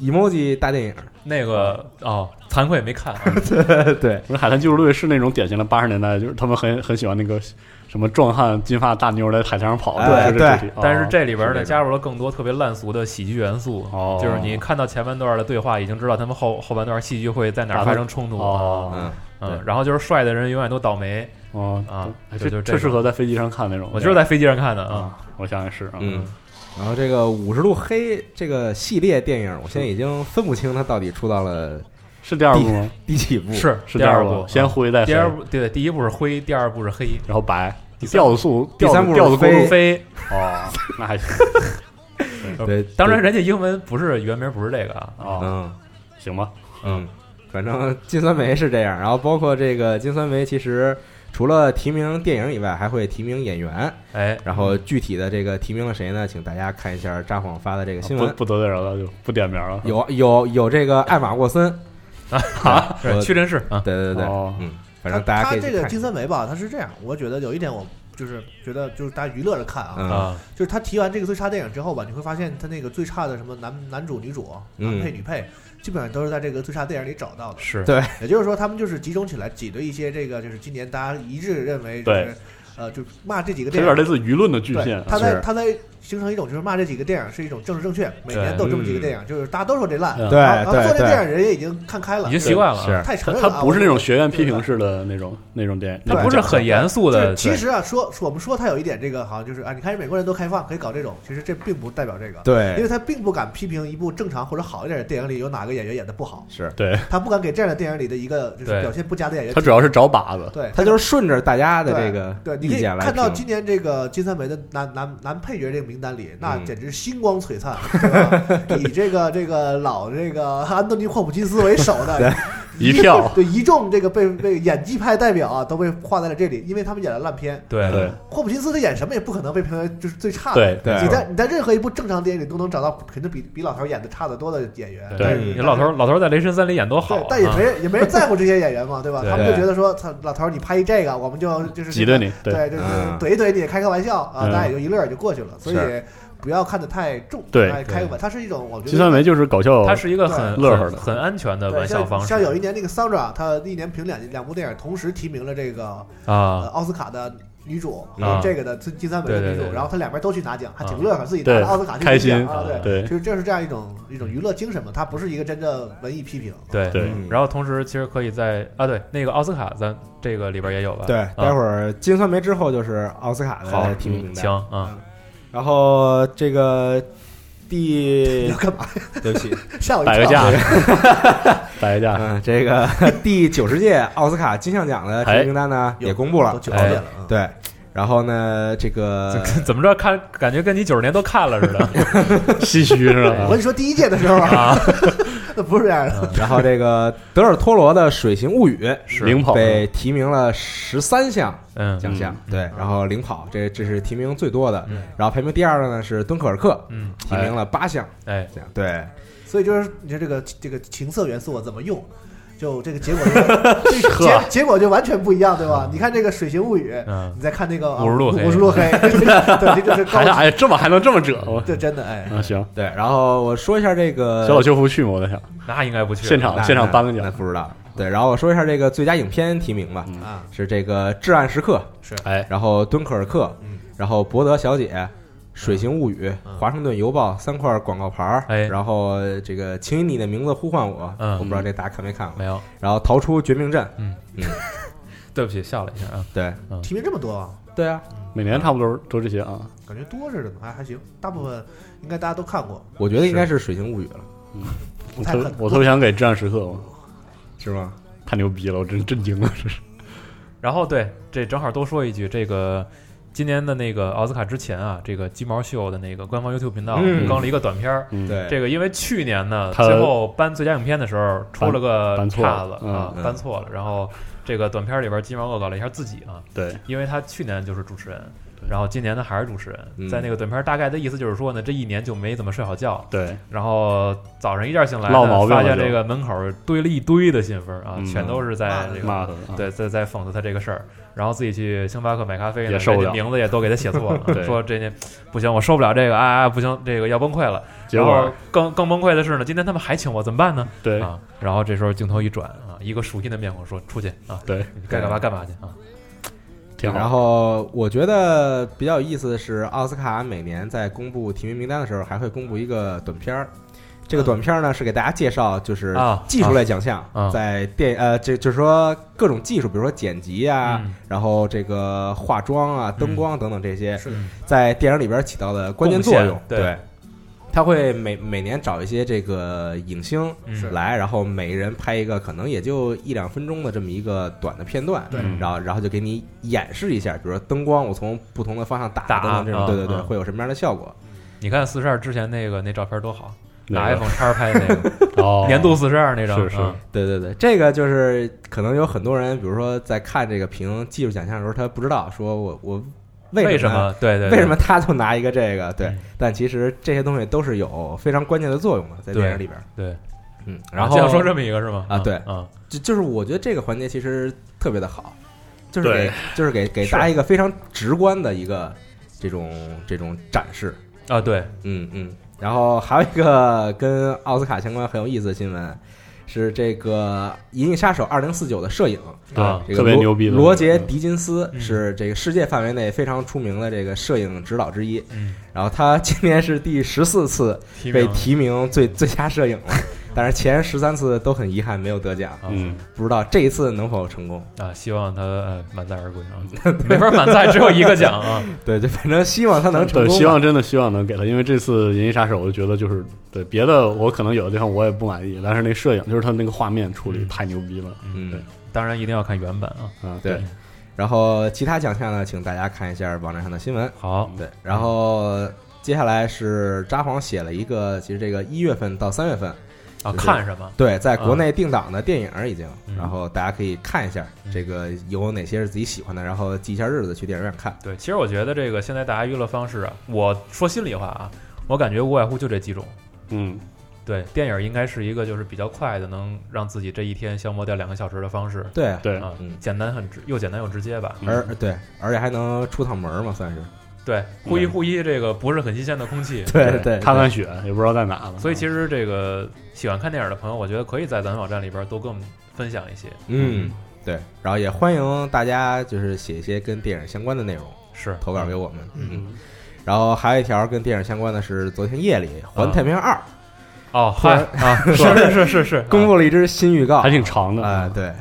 emoji 大电影，那个哦，惭愧没看啊。对，海滩救助队是那种典型的八十年代，就是他们很很喜欢那个什么壮汉、金发大妞在海滩上跑，哎就是这个主题。但是哦这里边呢，加入了更多特别烂俗的喜剧元素，哦就是你看到前半段的对话，已经知道他们后后半段戏剧会在哪儿发生冲突。哦嗯，嗯，然后就是帅的人永远都倒霉。哦啊这就特适合在飞机上看那种。我就是在飞机上看的啊。啊，我想也是啊，嗯，然后这个五十度黑这个系列电影，我现在已经分不清它到底出到了是第二部吗？第几部。是是第二部，先啊灰再黑第二部对，第一部是灰，第二部是黑。然后白，第三调速第三部是调子过飞飞，哦，那还行 对，当然人家英文不是原名不是这个啊。哦，嗯行吧，嗯，反正金酸梅是这样，然后包括这个金酸梅，其实除了提名电影以外，还会提名演员。哎，然后具体的这个提名了谁呢？请大家看一下札幌发的这个新闻，不不得罪人了，就不点名了。有有有这个艾玛沃森，啊，屈臣氏啊。对对对，哦。嗯，反他正大家他这个。金三梅吧，他是这样，我觉得有一点我就是觉得就是大家娱乐着看啊，就是他提完这个最差电影之后吧，你会发现他那个最差的什么男男主、女主、嗯。男配、女配，基本上都是在这个最差电影里找到的。是。对。也就是说，他们就是集中起来挤兑一些这个，就是今年大家一致认为就对。是呃，就骂这几个电影有点类似舆论的巨对献，，他在他在形成一种就是骂这几个电影是一种政治正确，每年都有这么几个电影，就是大家都说这烂，嗯。对然后做这电影人也已经看开了，已经习惯了。啊。是。太承他认了啊。他不是那种学院批评式的那种那种电影，它不是很严肃就是的，其实啊，说说我们说他有一点这个，好像就是啊，你看美国人都开放，可以搞这种，其实这并不代表这个，对。因为他并不敢批评一部正常或者好一点的电影里有哪个演员演的不好，是，对。他不敢给这样的电影里的一个就是表现不佳的演员，他主要是找靶子，对。他就是顺着大家的这个对，你可以看到今年这个金三梅的男男男配角这个名单里，那嗯简直星光璀璨，对吧？以这个这个老这个安东尼霍普金斯为首的一票 对一众这个被被演技派代表啊，都被画在了这里，因为他们演了烂片。对对霍普金斯他演什么也不可能被评为就是最差的。对对你在你在任何一部正常电影里都能找到肯定比比老头演的差得多的演员。对但是你老头儿老头儿在雷神三里演多好但也没人也没人在乎这些演员嘛，对吧？对他们就觉得说，操，老头儿你拍一这个，我们就就是挤兑你，对，就是嗯怼一怼你，开个玩笑啊，嗯大家也就一乐也就过去了。所以是不要看得太重，对哎开个玩，它是一种我觉得金三梅就是搞笑，它是一个很乐呵的。很很安全的玩笑方式。像有一年那个桑抓，他一年评两两部电影，同时提名了这个呃啊，奥斯卡的女主啊。和这个的金金三梅的女主，然后他两边都去拿奖，还挺啊。乐呵，自己拿奥斯卡去开心啊，对。对。就是这是这样一种一种娱乐精神嘛，它不是一个真正文艺批评。对对。嗯。然后同时其实可以在啊，对那个奥斯卡咱这个里边也有吧？对，啊。待会儿金酸梅之后就是奥斯卡好的提名名单。行啊，然后这个第 要，干嘛？对不起，吓我一摆个跳！架，摆个架，嗯，这个第九十届奥斯卡金像奖的提名名单呢有也公布了都，九十届了，嗯，对。然后呢，这个怎么着看感觉跟你九十年都看了似的唏嘘是吧我跟？你说，第一届的时候啊，那 不是这样的。然后这个德尔托罗的《水形物语》是领跑被提名了十三项嗯。奖项，嗯。对，然后领跑这这是提名最多的嗯，然后排名第二的呢是敦刻尔克，嗯，提名了八项哎，这样，对，所以就是你看这个这个情色元素怎么用，就这个结果就 这个结结果就完全不一样，对吧？你看这个《水形物语》，嗯。你再看那个50度黑。五十路黑，对，这就是高还哎，这么还能这么折我这真的哎，啊？行，对，然后我说一下这个小岛秀夫去吗？我在想，那应该不去现场那现场颁个奖。那那不知道。对，然后我说一下这个最佳影片提名吧，嗯。啊，是这个《至暗时刻是》，哎，然后《敦刻尔克》嗯，然后《博德小姐》。《水形物语》嗯《华盛顿邮报》三块广告牌儿，哎。然后这个请以你的名字呼唤我，嗯。我不知道这大家看没看过。没有？然后逃出绝命镇，嗯。嗯，对不起，笑了一下啊。对。提名这么多啊，对啊，每年差不多都这些啊。感觉多似的呢，还还行，大部分应该大家都看过，我觉得应该是《水形物语》了，我特。我特别想给《至暗时刻》，我是吗？太牛逼了，我真震惊了，这是。然后对，这正好多说一句，这个今年的那个奥斯卡之前啊，这个鸡毛秀的那个官方 YouTube 频道嗯。更了一个短片儿。嗯，对，这个因为去年呢，他最后颁最佳影片的时候出了个岔子啊，嗯。颁错了。然后这个短片里边鸡毛恶搞了一下自己啊，对，因为他去年就是主持人，对然后今年呢还是主持人。嗯在那个短片大概的意思就是说呢，这一年就没怎么睡好觉，对，然后早上一觉醒来发现这个门口堆了一堆的信封啊，嗯全都是在这个骂他啊，对在在讽刺他这个事儿。然后自己去星巴克买咖啡呢，也受不了名字也都给他写错了，说这件不行，我受不了这个，啊啊不行，这个要崩溃了。结果然后更更崩溃的是呢，今天他们还请我，怎么办呢？对啊，然后这时候镜头一转啊，一个熟悉的面孔说：“出去啊，对，该干嘛干嘛去啊。挺好。然后我觉得比较有意思的是，奥斯卡每年在公布提名名单的时候，还会公布一个短片儿。这个短片儿呢是给大家介绍，就是啊技术类奖项啊，在电呃，这就是说各种技术，比如说剪辑啊，嗯。然后这个化妆啊、灯光等等这些，在电影里边起到的关键作用对他会每每年找一些这个影星嗯来，然后每人拍一个可能也就一两分钟的这么一个短的片段，对。然后然后就给你演示一下，比如说灯光我从不同的方向打打等等这种，啊对对对，嗯。会有什么样的效果？你看四十二之前那个那照片多好，拿哪个 iPhone 叉拍的那个 哦，年度四十二那张，是是。啊对对对，这个就是可能有很多人，比如说在看这个评技术奖项的时候，他不知道说我我为什么？对对，对为什么他就拿一个这个？对嗯，但其实这些东西都是有非常关键的作用的，在电影里边。对？嗯，然然后说这么一个是吗？啊对啊，就就是我觉得这个环节其实特别的好，就是给就是给给大家一个非常直观的一个这种这种展示。啊对，嗯嗯，然后还有一个跟奥斯卡相关很有意思的新闻。是这个《银翼杀手二零四九》的摄影，啊这个罗特别牛逼的罗杰·狄金斯嗯是这个世界范围内非常出名的这个摄影指导之一。嗯，然后他今年是第十四次被提名提名最最佳摄影了，但是前十三次都很遗憾没有得奖。啊嗯，不知道这一次能否成功？啊，希望他呃满载而归啊，没法满载，只有一个奖啊。对，就反正希望他能成对，功吧。希望真的希望能给他，因为这次《银翼杀手》，我就觉得就是对别的我可能有的地方我也不满意，但是那摄影就是他那个画面处理嗯太牛逼了，嗯对，当然一定要看原版啊。啊，对。然后其他奖项呢，请大家看一下网站上的新闻。好，对，然后接下来是札幌写了一个，其实这个一月份到三月份，啊，看什么？对，在国内定档的电影已经，嗯然后大家可以看一下嗯这个有哪些是自己喜欢的，然后记一下日子去电影院看。对，其实我觉得这个现在大家娱乐方式啊，我说心里话啊，我感觉无外乎就这几种。嗯，对，电影应该是一个就是比较快的，能让自己这一天消磨掉两个小时的方式对，对，啊嗯，简单很直，又简单又直接吧。嗯而对，而且还能出趟门嘛，算是。对，呼一呼一，这个不是很新鲜的空气。对对，看看雪也不知道在哪了，所以其实这个喜欢看电影的朋友，我觉得可以在咱网站里边多跟我们分享一些。嗯，对，然后也欢迎大家就是写一些跟电影相关的内容是投稿给我们。嗯，嗯，然后还有一条跟电影相关的是，昨天夜里《环太平洋二》哦，突然嗨啊，是是是是是，公布了一支新预告，还挺长的啊，对，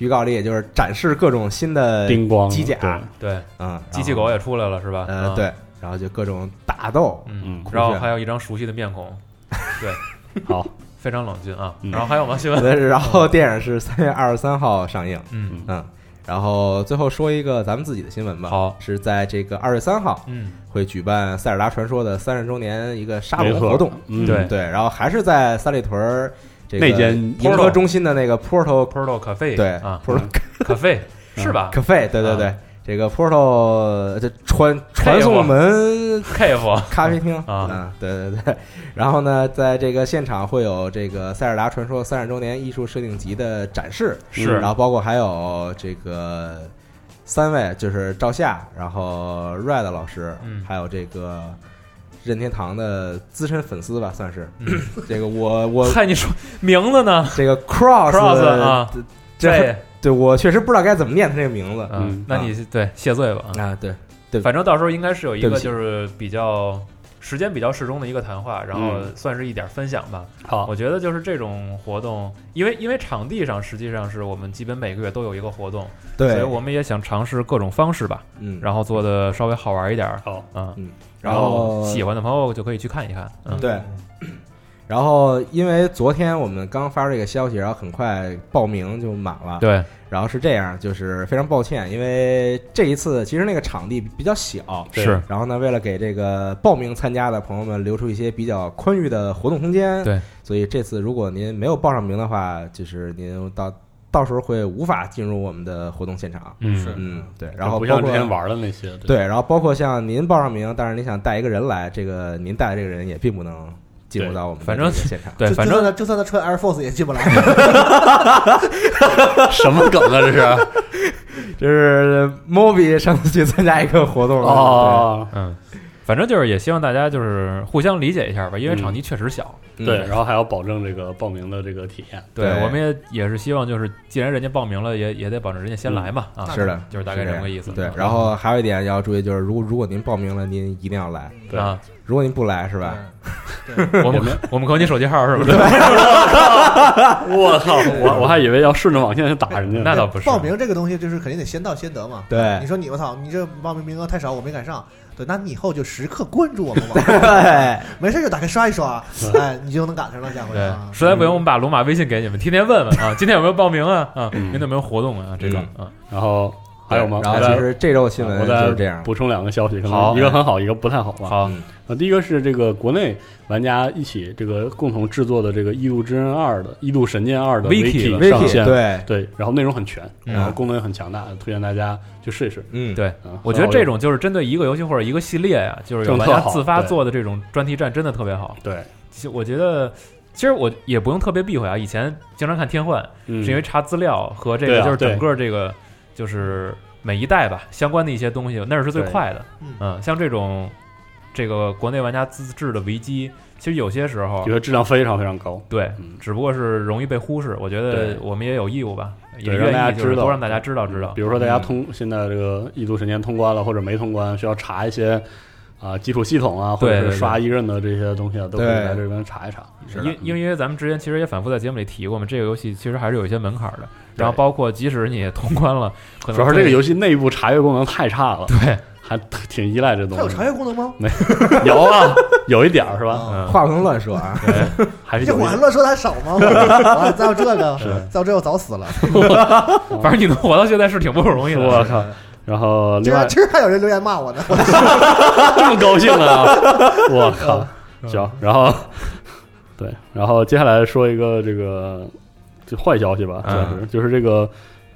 预告里也就是展示各种新的叮咣机甲，对，嗯，机器狗也出来了是吧？呃，嗯，对，然后就各种打斗，嗯。嗯，然后还有一张熟悉的面孔，对，好，非常冷静啊。嗯。然后还有吗？新闻？然后电影是三月二十三号上映，嗯。嗯，然后最后说一个咱们自己的新闻吧，好。是在这个二月三号嗯，会举办《塞尔达传说》的三十周年一个沙龙活动，嗯。对对，然后还是在三里屯儿这个那间迎合中心的那个 Portal Portal Cafe 对啊 Portal Cafe 是吧 Cafe，对对对啊，这个 Portal 这传传送门？Cave 咖啡厅啊嗯，对对对。然后呢，在这个现场会有这个《塞尔达传说》三十周年艺术设定集的展示，是然后包括还有这个三位，就是赵夏，然后 Red 老师，嗯还有这个任天堂的资深粉丝吧，算是。嗯。这个我我嗨，你说名字呢？这个 Cross Cross 啊，这这对。我确实不知道该怎么念他这个名字嗯，那你对谢罪吧。啊。对，对，反正到时候应该是有一个就是比较时间比较适中的一个谈话，然后嗯。算是一点分享吧。好。我觉得就是这种活动，因为因为场地上实际上是我们基本每个月都有一个活动，对。所以，我们也想尝试各种方式吧，嗯，然后做的稍微好玩一点儿。好，嗯，然后喜欢的朋友就可以去看一看。嗯，对，然后因为昨天我们刚发这个消息，然后很快报名就满了。对，然后是这样，就是非常抱歉，因为这一次其实那个场地比较小，是。然后呢，为了给这个报名参加的朋友们留出一些比较宽裕的活动空间，对，所以这次如果您没有报上名的话，就是您到到时候会无法进入我们的活动现场。嗯，是。嗯，对，然后不包括像之前玩的那些，对，然后包括像您报上名，但是您想带一个人来，这个您带的这个人也并不能进入到我们反正这个现场。对，就反正就算他就算他穿 Air Force 也进不来。什么梗啊这是？这是 Moby 上次去参加一个活动，哦，嗯，反正就是也希望大家就是互相理解一下吧，因为嗯场地确实小。对对，然后还要保证这个报名的这个体验。对我们也也是希望就是既然人家报名了，也也得保证人家先来嘛。啊，是的，就是大概这么个意思。对嗯，然后还有一点要注意，就是如果如果您报名了，您一定要来；对啊，如果您不来，是吧？我们我们扣你手机号是不是？我操，我我还以为要顺着网线去打人家。那倒不是。报名这个东西就是肯定得先到先得嘛。对你说你我操，你这报名名额太少，我没赶上。对，那你以后就时刻关注我们网，对，没事就打开刷一刷，哎，你就能赶上了。下回对啊，，实在不行，我们把龙马微信给你们，天天问问啊，今天有没有报名啊？啊，嗯明天有没有活动啊？这个啊，然后还有吗？然后我再其实这周新闻我再就是这样。补充两个消息，可能一个很好，一个不太好吧。好，第一个是这个国内玩家一起这个共同制作的这个《异度之刃二》的《异度神剑二》的 Wiki 了 Wiki 上线，对，对，然后内容很全，嗯然后功能也很强大，推荐大家去试一试。嗯，对嗯，我觉得这种就是针对一个游戏或者一个系列呀，就是有玩家自发做的这种专题战，真的特别好。对，其实我觉得，其实我也不用特别避讳啊。以前经常看天幻，嗯，是因为查资料和这个就是整个这个就是每一代吧相关的一些东西，那是最快的。嗯嗯，像这种这个国内玩家自制的维基，其实有些时候觉得质量非常非常高。对，嗯，只不过是容易被忽视。我觉得我们也有义务吧，也让大家知道多让大家知道知道比。如说大家通现在这个《异度神剑》通关了，或者没通关，需要查一些啊基础系统啊，或者是刷一任的这些东西啊，都可以来这边查一查。因因为因为咱们之前其实也反复在节目里提过嘛，这个游戏其实还是有一些门槛的。然后包括即使你通关了，可能主要是这个游戏内部查阅功能太差了，对，还挺依赖这东西。它有查阅功能吗？没有啊，有一点儿是吧？话不能乱说啊。对还是有一点儿。我还乱说的还少吗？再有 这个，是再有这我早死了。反正你能活到现在是挺不容易的。我靠！然后另外其实还有人留言骂我呢，我这么高兴啊！我靠！行，然后对，然后接下来说一个这个就坏消息吧，嗯。算是就是这个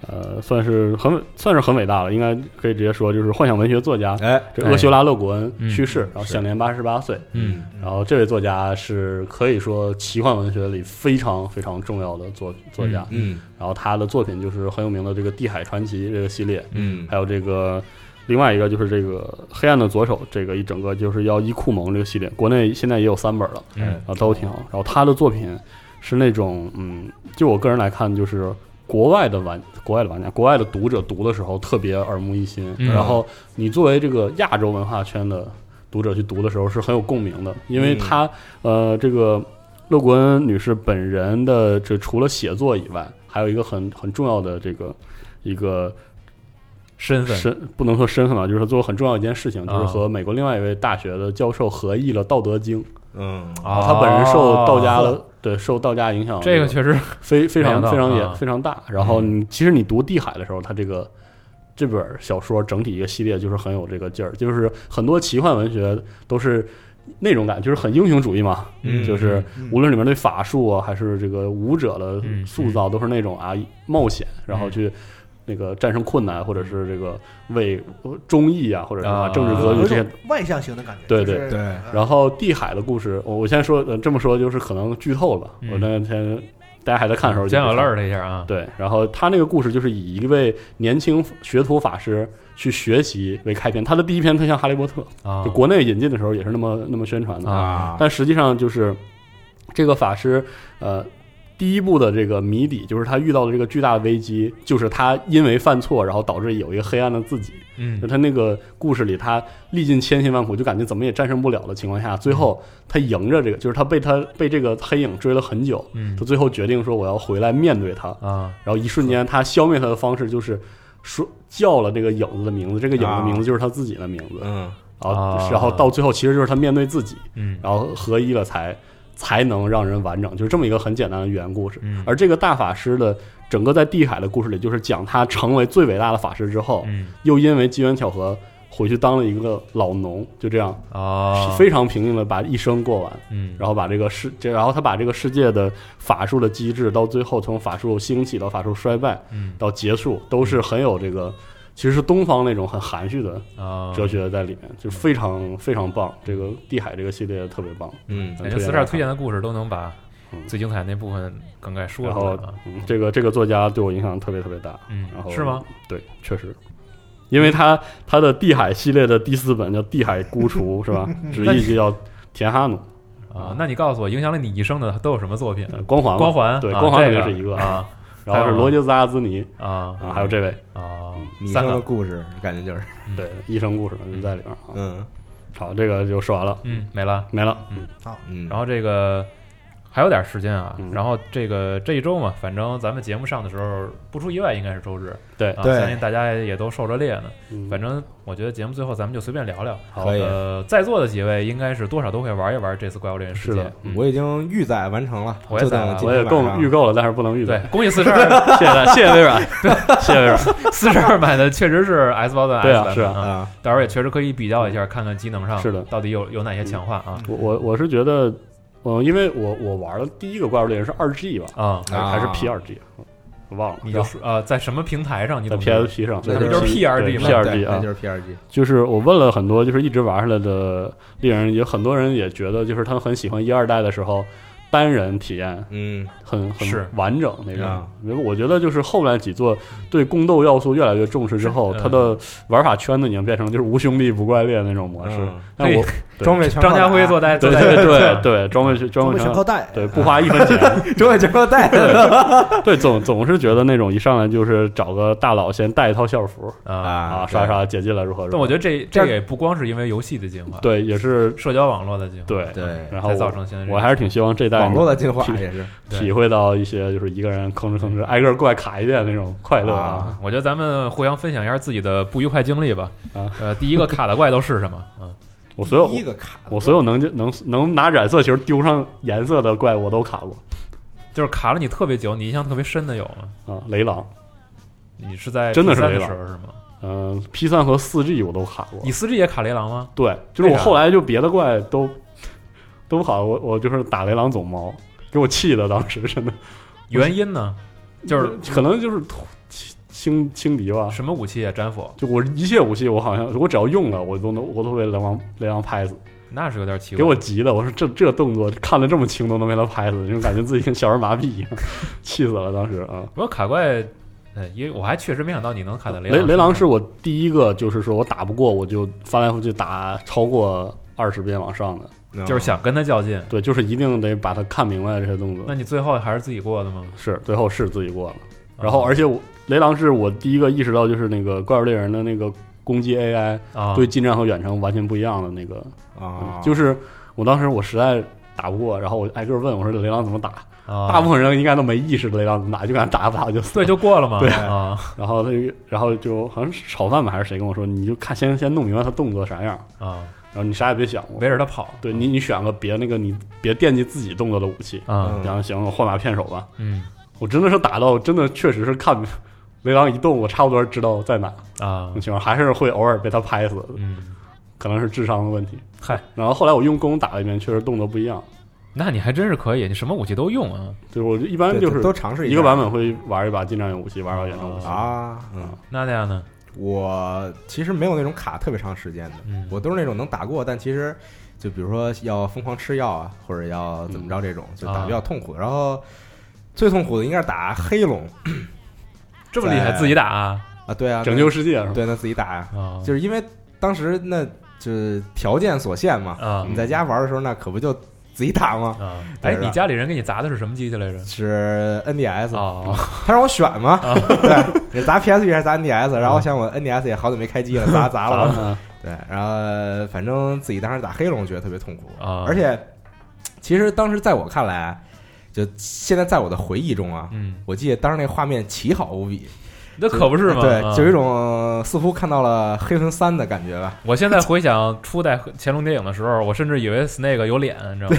呃，算是很算是很伟大了，应该可以直接说，就是幻想文学作家哎，这厄修拉·勒古恩嗯。去世，然后享年八十八岁。嗯。然后这位作家是可以说奇幻文学里非常非常重要的作作家，嗯。然后他的作品就是很有名的这个《地海传奇》这个系列，嗯。还有这个另外一个就是这个《黑暗的左手》这个一整个就是要伊库蒙这个系列，国内现在也有三本了，嗯然后都挺好。然后他的作品是那种嗯，就我个人来看，就是国外的玩国外的玩家、国外的读者读的时候特别耳目一新，嗯。然后你作为这个亚洲文化圈的读者去读的时候是很有共鸣的，因为他、呃这个。乐国恩女士本人的这除了写作以外，还有一个很很重要的这个一个身份。身不能说身份吧，就是做很重要一件事情，就是啊和美国另外一位大学的教授合译了《道德经》嗯。啊。他本人受道家的对受道家影响，这个确实非非常非常也啊非常大。然后你其实你读《地海》的时候，它这个这本小说整体一个系列就是很有这个劲儿，就是很多奇幻文学都是那种感，就是很英雄主义嘛，嗯就是嗯无论里面对法术啊，还是这个武者的嗯塑造，都是那种啊冒险，然后去那个战胜困难，或者是这个为忠义啊，或者是政治格局这些。外向型的感觉。对对就是对呃然后地海的故事，我我先说，呃这么说就是可能剧透了。嗯我那天大家还在看的时候就先去看 alert 一下啊，对，然后他那个故事就是以一位年轻学徒法师去学习为开篇，他的第一篇特像《哈利波特》，啊就国内引进的时候也是那么那么宣传的，啊但实际上就是这个法师，呃，第一部的这个谜底就是他遇到的这个巨大的危机，就是他因为犯错，然后导致有一个黑暗的自己。嗯。就他那个故事里，他历尽千辛万苦，就感觉怎么也战胜不了的情况下，最后他迎着这个，就是他被他被这个黑影追了很久，嗯。他最后决定说我要回来面对他，啊。然后一瞬间他消灭他的方式就是说叫了这个影子的名字，这个影子的名字就是他自己的名字，嗯。然后啊。然后到最后其实就是他面对自己，嗯。然后合一了才才能让人完整，就是这么一个很简单的寓言故事。嗯。而这个大法师的整个在地海的故事里，就是讲他成为最伟大的法师之后，嗯。又因为机缘巧合回去当了一个老农，就这样啊非常平静的把一生过完。嗯。然后把这个世，这然后他把这个世界的法术的机制，到最后从法术兴起到法术衰败嗯。到结束，都是很有这个，其实是东方那种很含蓄的啊哲学在里面，就非常非常棒。这个地海这个系列特别棒。嗯感觉四十二推荐的故事都能把最精彩那部分梗概说然后出来啊，嗯，这个这个作家对我影响特别特别大。嗯然后是吗？对，确实，因为他他的地海系列的第四本叫《地海孤雏》，是吧？直译就叫田哈努。啊，那你告诉我，影响了你一生的都有什么作品？呃光环嘛，光环，对，啊光环这个肯定是一个啊，然后是罗杰斯阿兹尼啊啊，还有这位，啊，米生的三个，故事感觉就是。嗯对，医生故事就在里边啊。嗯。好，这个就说完了，嗯，没了。没了。嗯，然后这个还有点时间啊嗯，然后这个这一周嘛，反正咱们节目上的时候，不出意外应该是周日对。啊，对。相信大家也都受着烈呢。嗯。反正我觉得节目最后咱们就随便聊聊。好。可以。呃，在座的几位应该是多少都会玩一玩这次怪物猎人世界是的。嗯我已经预载完成了，我也载了。今我也够天晚上。预购了，但是不能预载。，对恭喜四十二，谢谢大谢谢微软，谢谢微软。四十二买的确实是 S 八的 S 对啊是啊。啊，到时候也确实可以比较一下，看看机能上是的。到底有有哪些强化啊。我我我是觉得，嗯，因为我我玩的第一个怪物猎人是二 G 吧，啊！还是还是啊 P 二 G，我忘了。你就说呃，在什么平台上你在 PSP 上，那就是 P 二对 G 啊，就是 P 二 G，就是我问了很多，就是一直玩下来的猎人，有很多人也觉得，就是他们很喜欢一二代的时候单人体验嗯很很完整那种啊。因为我觉得就是后来几座对宫斗要素越来越重视之后，是它的玩法圈子已经变成就是无兄弟不怪猎那种模式嗯。但我对装备全张家辉做带，代对对对对装备装装备备全全靠带，对不花一分钱。装备全靠带，对，总总是觉得那种一上来就是找个大佬先带一套校服啊。啊，啊刷刷解禁了如何如何。但我觉得这这这也不光是因为游戏的进化，对也是社交网络的进化，对对然后造成现在这个我还是挺希望这代网络的进化体也是对体会到一些就是一个人吭哧吭哧挨个怪卡一遍那种快乐啊。啊我觉得咱们互相分享一下自己的不愉快经历吧。啊呃，第一个卡的怪都是什么？嗯，我所有第一个卡，我所有能能能拿染色球丢上颜色的怪我都卡过就是卡了你特别久，你印象特别深的有吗？啊，雷狼，你是在真的是雷狼是吗？嗯，P 三和四 G 我都卡过你。四 G 也卡雷狼吗？对，就是我后来就别的怪都都不好，我我就是打雷狼总猫，给我气的，当时真的原因呢？就是可能就是轻轻敌吧。什么武器啊？战斧，就我一切武器，我好像我只要用了，我都能我都被雷狼雷狼拍死，那是有点奇怪。给我急的。我说这这动作看了这么轻，都能被他拍死，就感觉自己跟小儿麻痹一样，气死了当时啊。不过卡怪，呃，因为我还确实没想到你能卡在雷雷雷狼狼是我第一个，就是说我打不过，我就翻来覆去打超过二十遍往上的。嗯就是想跟他较劲。对，就是一定得把他看明白这些动作。那你最后还是自己过的吗？是最后是自己过了，然后啊而且我雷狼是我第一个意识到，就是那个怪物猎人的那个攻击 AI 啊，对近战和远程完全不一样的那个，啊，就是我当时我实在打不过，然后我挨个问我说雷狼怎么打，啊大部分人应该都没意识雷狼怎么打，就敢打不打就死。对就过了嘛。对啊然后那个，然后就好像是炒饭吧还是谁跟我说，你就看先先弄明白他动作啥样，啊，然后你啥也别想，围着他跑。对你你选个别那个你别惦记自己动作的武器，然后行我换把片手吧。嗯我真的是打到真的确实是看雷狼一动，我差不多知道在哪。啊那情况还是会偶尔被他拍死。嗯，可能是智商的问题。嗨，然后后来我用弓打了一遍，确实动作不一样。那你还真是可以，你什么武器都用啊。就是我一般就是都尝试一个版本会玩一把近战勇武器，玩一把远程武器。啊，嗯，那那样呢？我其实没有那种卡特别长时间的，嗯我都是那种能打过，但其实就比如说要疯狂吃药啊，或者要怎么着这种，就打比较痛苦。然后最痛苦的应该是打黑龙。这么厉害，在自己打啊？啊，对啊，拯救世界是吧？对，那自己打呀，啊。就是因为当时那就是条件所限嘛，啊。你在家玩的时候那可不就自己打吗？啊！哎，你家里人给你砸的是什么机器来着？是 NDS，哦，他让我选嘛，对，你砸 PSP 还是砸 NDS？然后我想我 NDS 也好久没开机了，砸砸了。对，然后反正自己当时打黑龙觉得特别痛苦。啊。而且其实当时在我看来，就现在在我的回忆中啊，嗯，我记得当时那画面奇好无比，那可不是吗？对，啊就有一种似乎看到了黑魂三的感觉吧。我现在回想初代乾隆电影的时候，我甚至以为 Snake 有脸，你知道吗？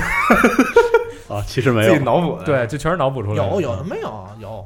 啊，其实没有自己有。脑补的，对，就全是脑补出来的。有有的没有啊有，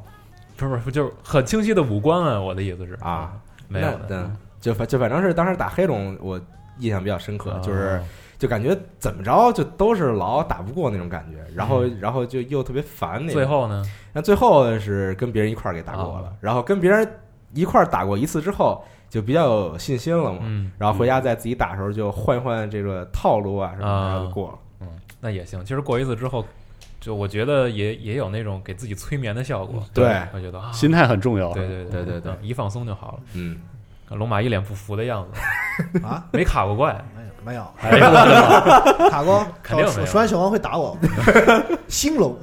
不是不是，就是很清晰的五官啊！我的意思是啊，没有的，嗯，就反就反正是当时打黑龙，我印象比较深刻，啊就是就感觉怎么着就都是老打不过那种感觉，然后然后就又特别烦那种。最后呢，那最后是跟别人一块儿给打过了，啊然后跟别人一块儿打过一次之后，就比较有信心了嘛。嗯，然后回家再自己打的时候就换一换这个套路啊什么的，啊然后就过了。嗯那也行。其实过一次之后，就我觉得也也有那种给自己催眠的效果。对我觉得啊，心态很重要。对对对对对嗯一放松就好了。嗯，龙马一脸不服的样子，啊，没卡过怪，没有。哎呀，卡过，肯定没有。说说完小王会打我，兴隆。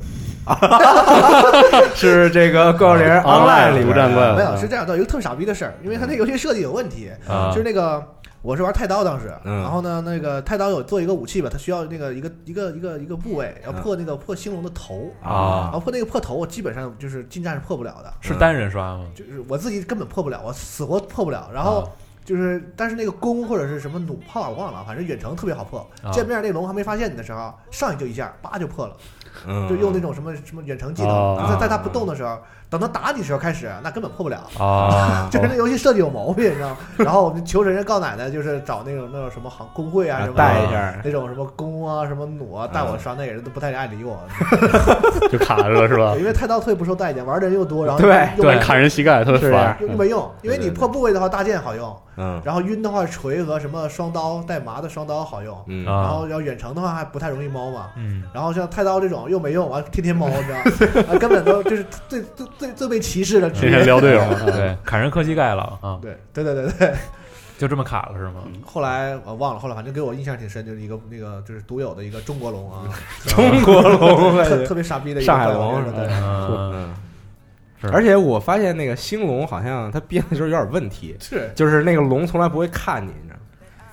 是这个怪物猎人 Online 里边独占怪没有是这样的，有一个特傻逼的事儿，因为他那游戏设计有问题，啊。就是那个我是玩太刀当时，嗯。然后呢，那个太刀有做一个武器吧，它需要那个一个一个一个一个部位要嗯破那个破兴隆的头啊，然啊后破那个破头，我基本上就是近战是破不了的，是单人刷吗？就是我自己根本破不了，我死活破不了，然后。啊就是，但是那个弓或者是什么弩炮，我忘了，反正远程特别好破。啊见面那龙还没发现你的时候，上去就一下，叭就破了。嗯，就用那种什么什么远程技能，哦在在他不动的时候，等他打你时候开始，那根本破不了。啊，就是那游戏设计有毛病，你知道吗？然后我们求神人告奶奶，就是找那种那种什么行工会啊什么带一下，那种什么弓啊什么弩啊，带我刷那个人都不太爱理我，就卡着了是吧？因为太刀特别不受待见，玩的人又多，然后对又对砍人膝盖特别烦。又又没用，因为你破部位的话，大剑好用，嗯然后晕的话，锤和什么双刀带麻的双刀好用，嗯啊然后要远程的话还不太容易猫嘛。嗯，然后像太刀这种又没用，完天天猫，你知道吗？啊，根本都就是最最最最被歧视的职天天业。撩队友，对，砍人磕膝盖了啊，对对对对对，就这么卡了是吗？后来我忘了，后来反正给我印象挺深，就是一个那个就是独有的一个中国龙啊，中国龙，特特别傻逼的一个上海龙对，嗯，嗯，是。而且我发现那个兴龙好像它编的时候有点问题，是，就是那个龙从来不会看你，你知道吗？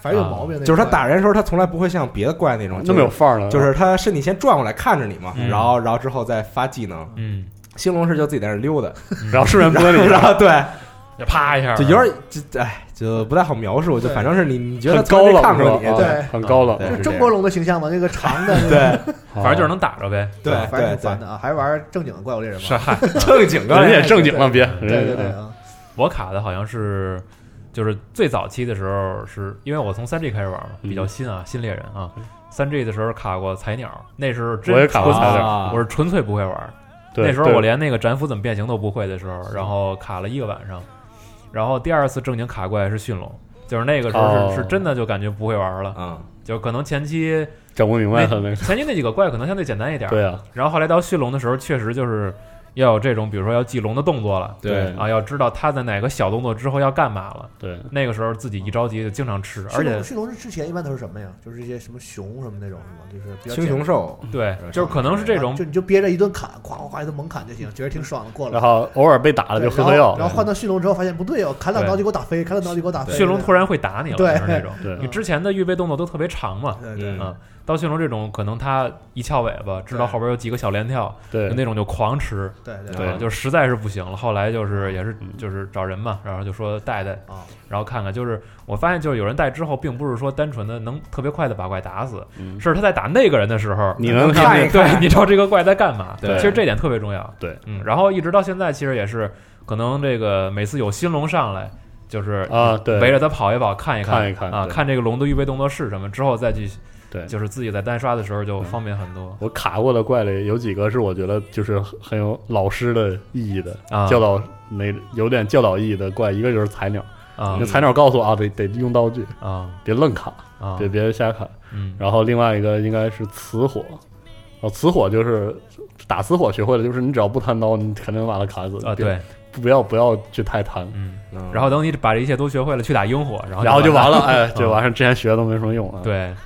反正有毛病。就是他打人的时候，他从来不会像别的怪那种那么有范儿的？就是他身体先转过来看着你嘛，嗯。然后然后之后再发技能。嗯，兴隆是就自己在那溜达，然后顺便播你，然后对，就啪一下，就有点就哎，就不太好描述，就反正是你你觉得高冷？看过你，啊对。很高冷，对就是中国龙的形象嘛，那个长的，对。反正就是能打着呗。对反正挺烦的啊，还是玩正经的怪物猎人嘛。是嗨，正经的人。也正经了，别。对对对啊，我卡的好像是，就是最早期的时候是，因为我从三 G 开始玩嘛，嗯比较新啊，新猎人啊。三 G 的时候卡过彩鸟，那时候真我也卡过纯彩鸟。啊我是纯粹不会玩。对那时候我连那个斩斧怎么变形都不会的时候，然后卡了一个晚上。然后第二次正经卡怪是驯龙，就是那个时候是、哦。是真的就感觉不会玩了，嗯。就可能前期整不明白他那个，前期那几个怪可能相对简单一点，对啊，然后后来到驯龙的时候，确实就是要有这种，比如说要记龙的动作了，对啊，要知道他在哪个小动作之后要干嘛了。对，那个时候自己一着急就经常吃，而且驯龙驯龙之前一般都是什么呀？就是一些什么熊什么那种是吗？就是比较青熊兽，对，就是可能是这种就你就憋着一顿砍，咵咵咵一顿猛砍就行，觉得挺爽的，过了。然后偶尔被打了就喝喝药，然后换到驯龙之后发现不对哦，砍两刀就给我打飞，砍两刀就给我打飞。驯龙突然会打你了，对就是那种。对你之前的预备动作都特别长嘛，对对嗯嗯，到驯龙这种可能它一翘尾巴，知道后边有几个小连跳，对那种就狂吃，对对对啊就实在是不行了。后来就是也是嗯就是找人嘛，然后就说带带，啊，然后看看，就是我发现就是有人带之后，并不是说单纯的能特别快的把怪打死，嗯是他在打那个人的时候，你能看一看对，你知道这个怪在干嘛？对其实这点特别重要。对，嗯，然后一直到现在，其实也是可能这个每次有新龙上来，就是啊对围着它跑一跑，看一看，看一看啊看这个龙的预备动作是什么，之后再去，对。就是自己在单刷的时候就方便很多。我卡过的怪里有几个是我觉得就是很有老师的意义的，啊。教导那有点教导意义的怪，一个就是彩鸟，啊。那彩鸟告诉我啊，得得用道具，啊。别愣卡，啊，别别瞎卡。嗯。然后另外一个应该是磁火，哦，雌火就是打雌火学会了，就是你只要不贪刀，你肯定能把它卡死啊，对，不要不要去太贪，嗯，嗯。然后等你把这一切都学会了，去打萤火，然后然后就完了，哎，就完事之前学的都没什么用啊。，对，嗯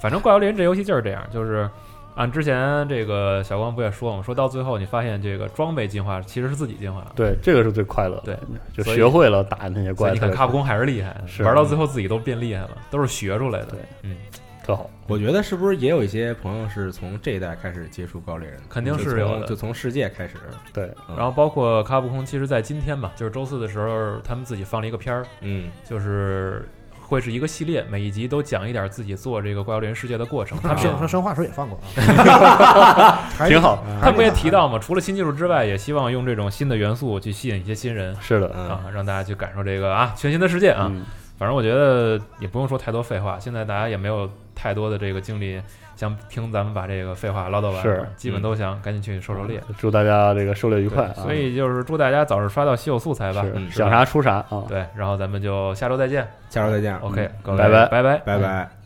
反正怪物猎人这游戏就是这样，就是按之前这个小光不也说嘛，说到最后你发现这个装备进化其实是自己进化的。对，这个是最快乐的，对，就学会了打那些怪，你看，卡普空还是厉害，是玩到最后自己都变厉害了，都是学出来的。对，嗯，特好。我觉得是不是也有一些朋友是从这一代开始接触高猎人的？肯定是有的就从世界开始。对，嗯然后包括卡普空，其实在今天嘛，就是周四的时候，他们自己放了一个片儿，嗯，就是会是一个系列，每一集都讲一点自己做这个怪物猎人世界的过程。他们生说生化时候也放过啊，挺好。他们也提到嘛，除了新技术之外，也希望用这种新的元素去吸引一些新人是的，嗯啊，让大家去感受这个啊全新的世界啊。嗯，反正我觉得也不用说太多废话，现在大家也没有太多的这个精力想听咱们把这个废话唠叨完，是基本都想赶紧去狩狩猎。祝大家这个狩猎愉快啊！所以就是祝大家早日刷到稀有素材吧，是嗯是想啥出啥啊！对，然后咱们就下周再见。下周再见。OK，嗯各位拜拜拜拜拜拜。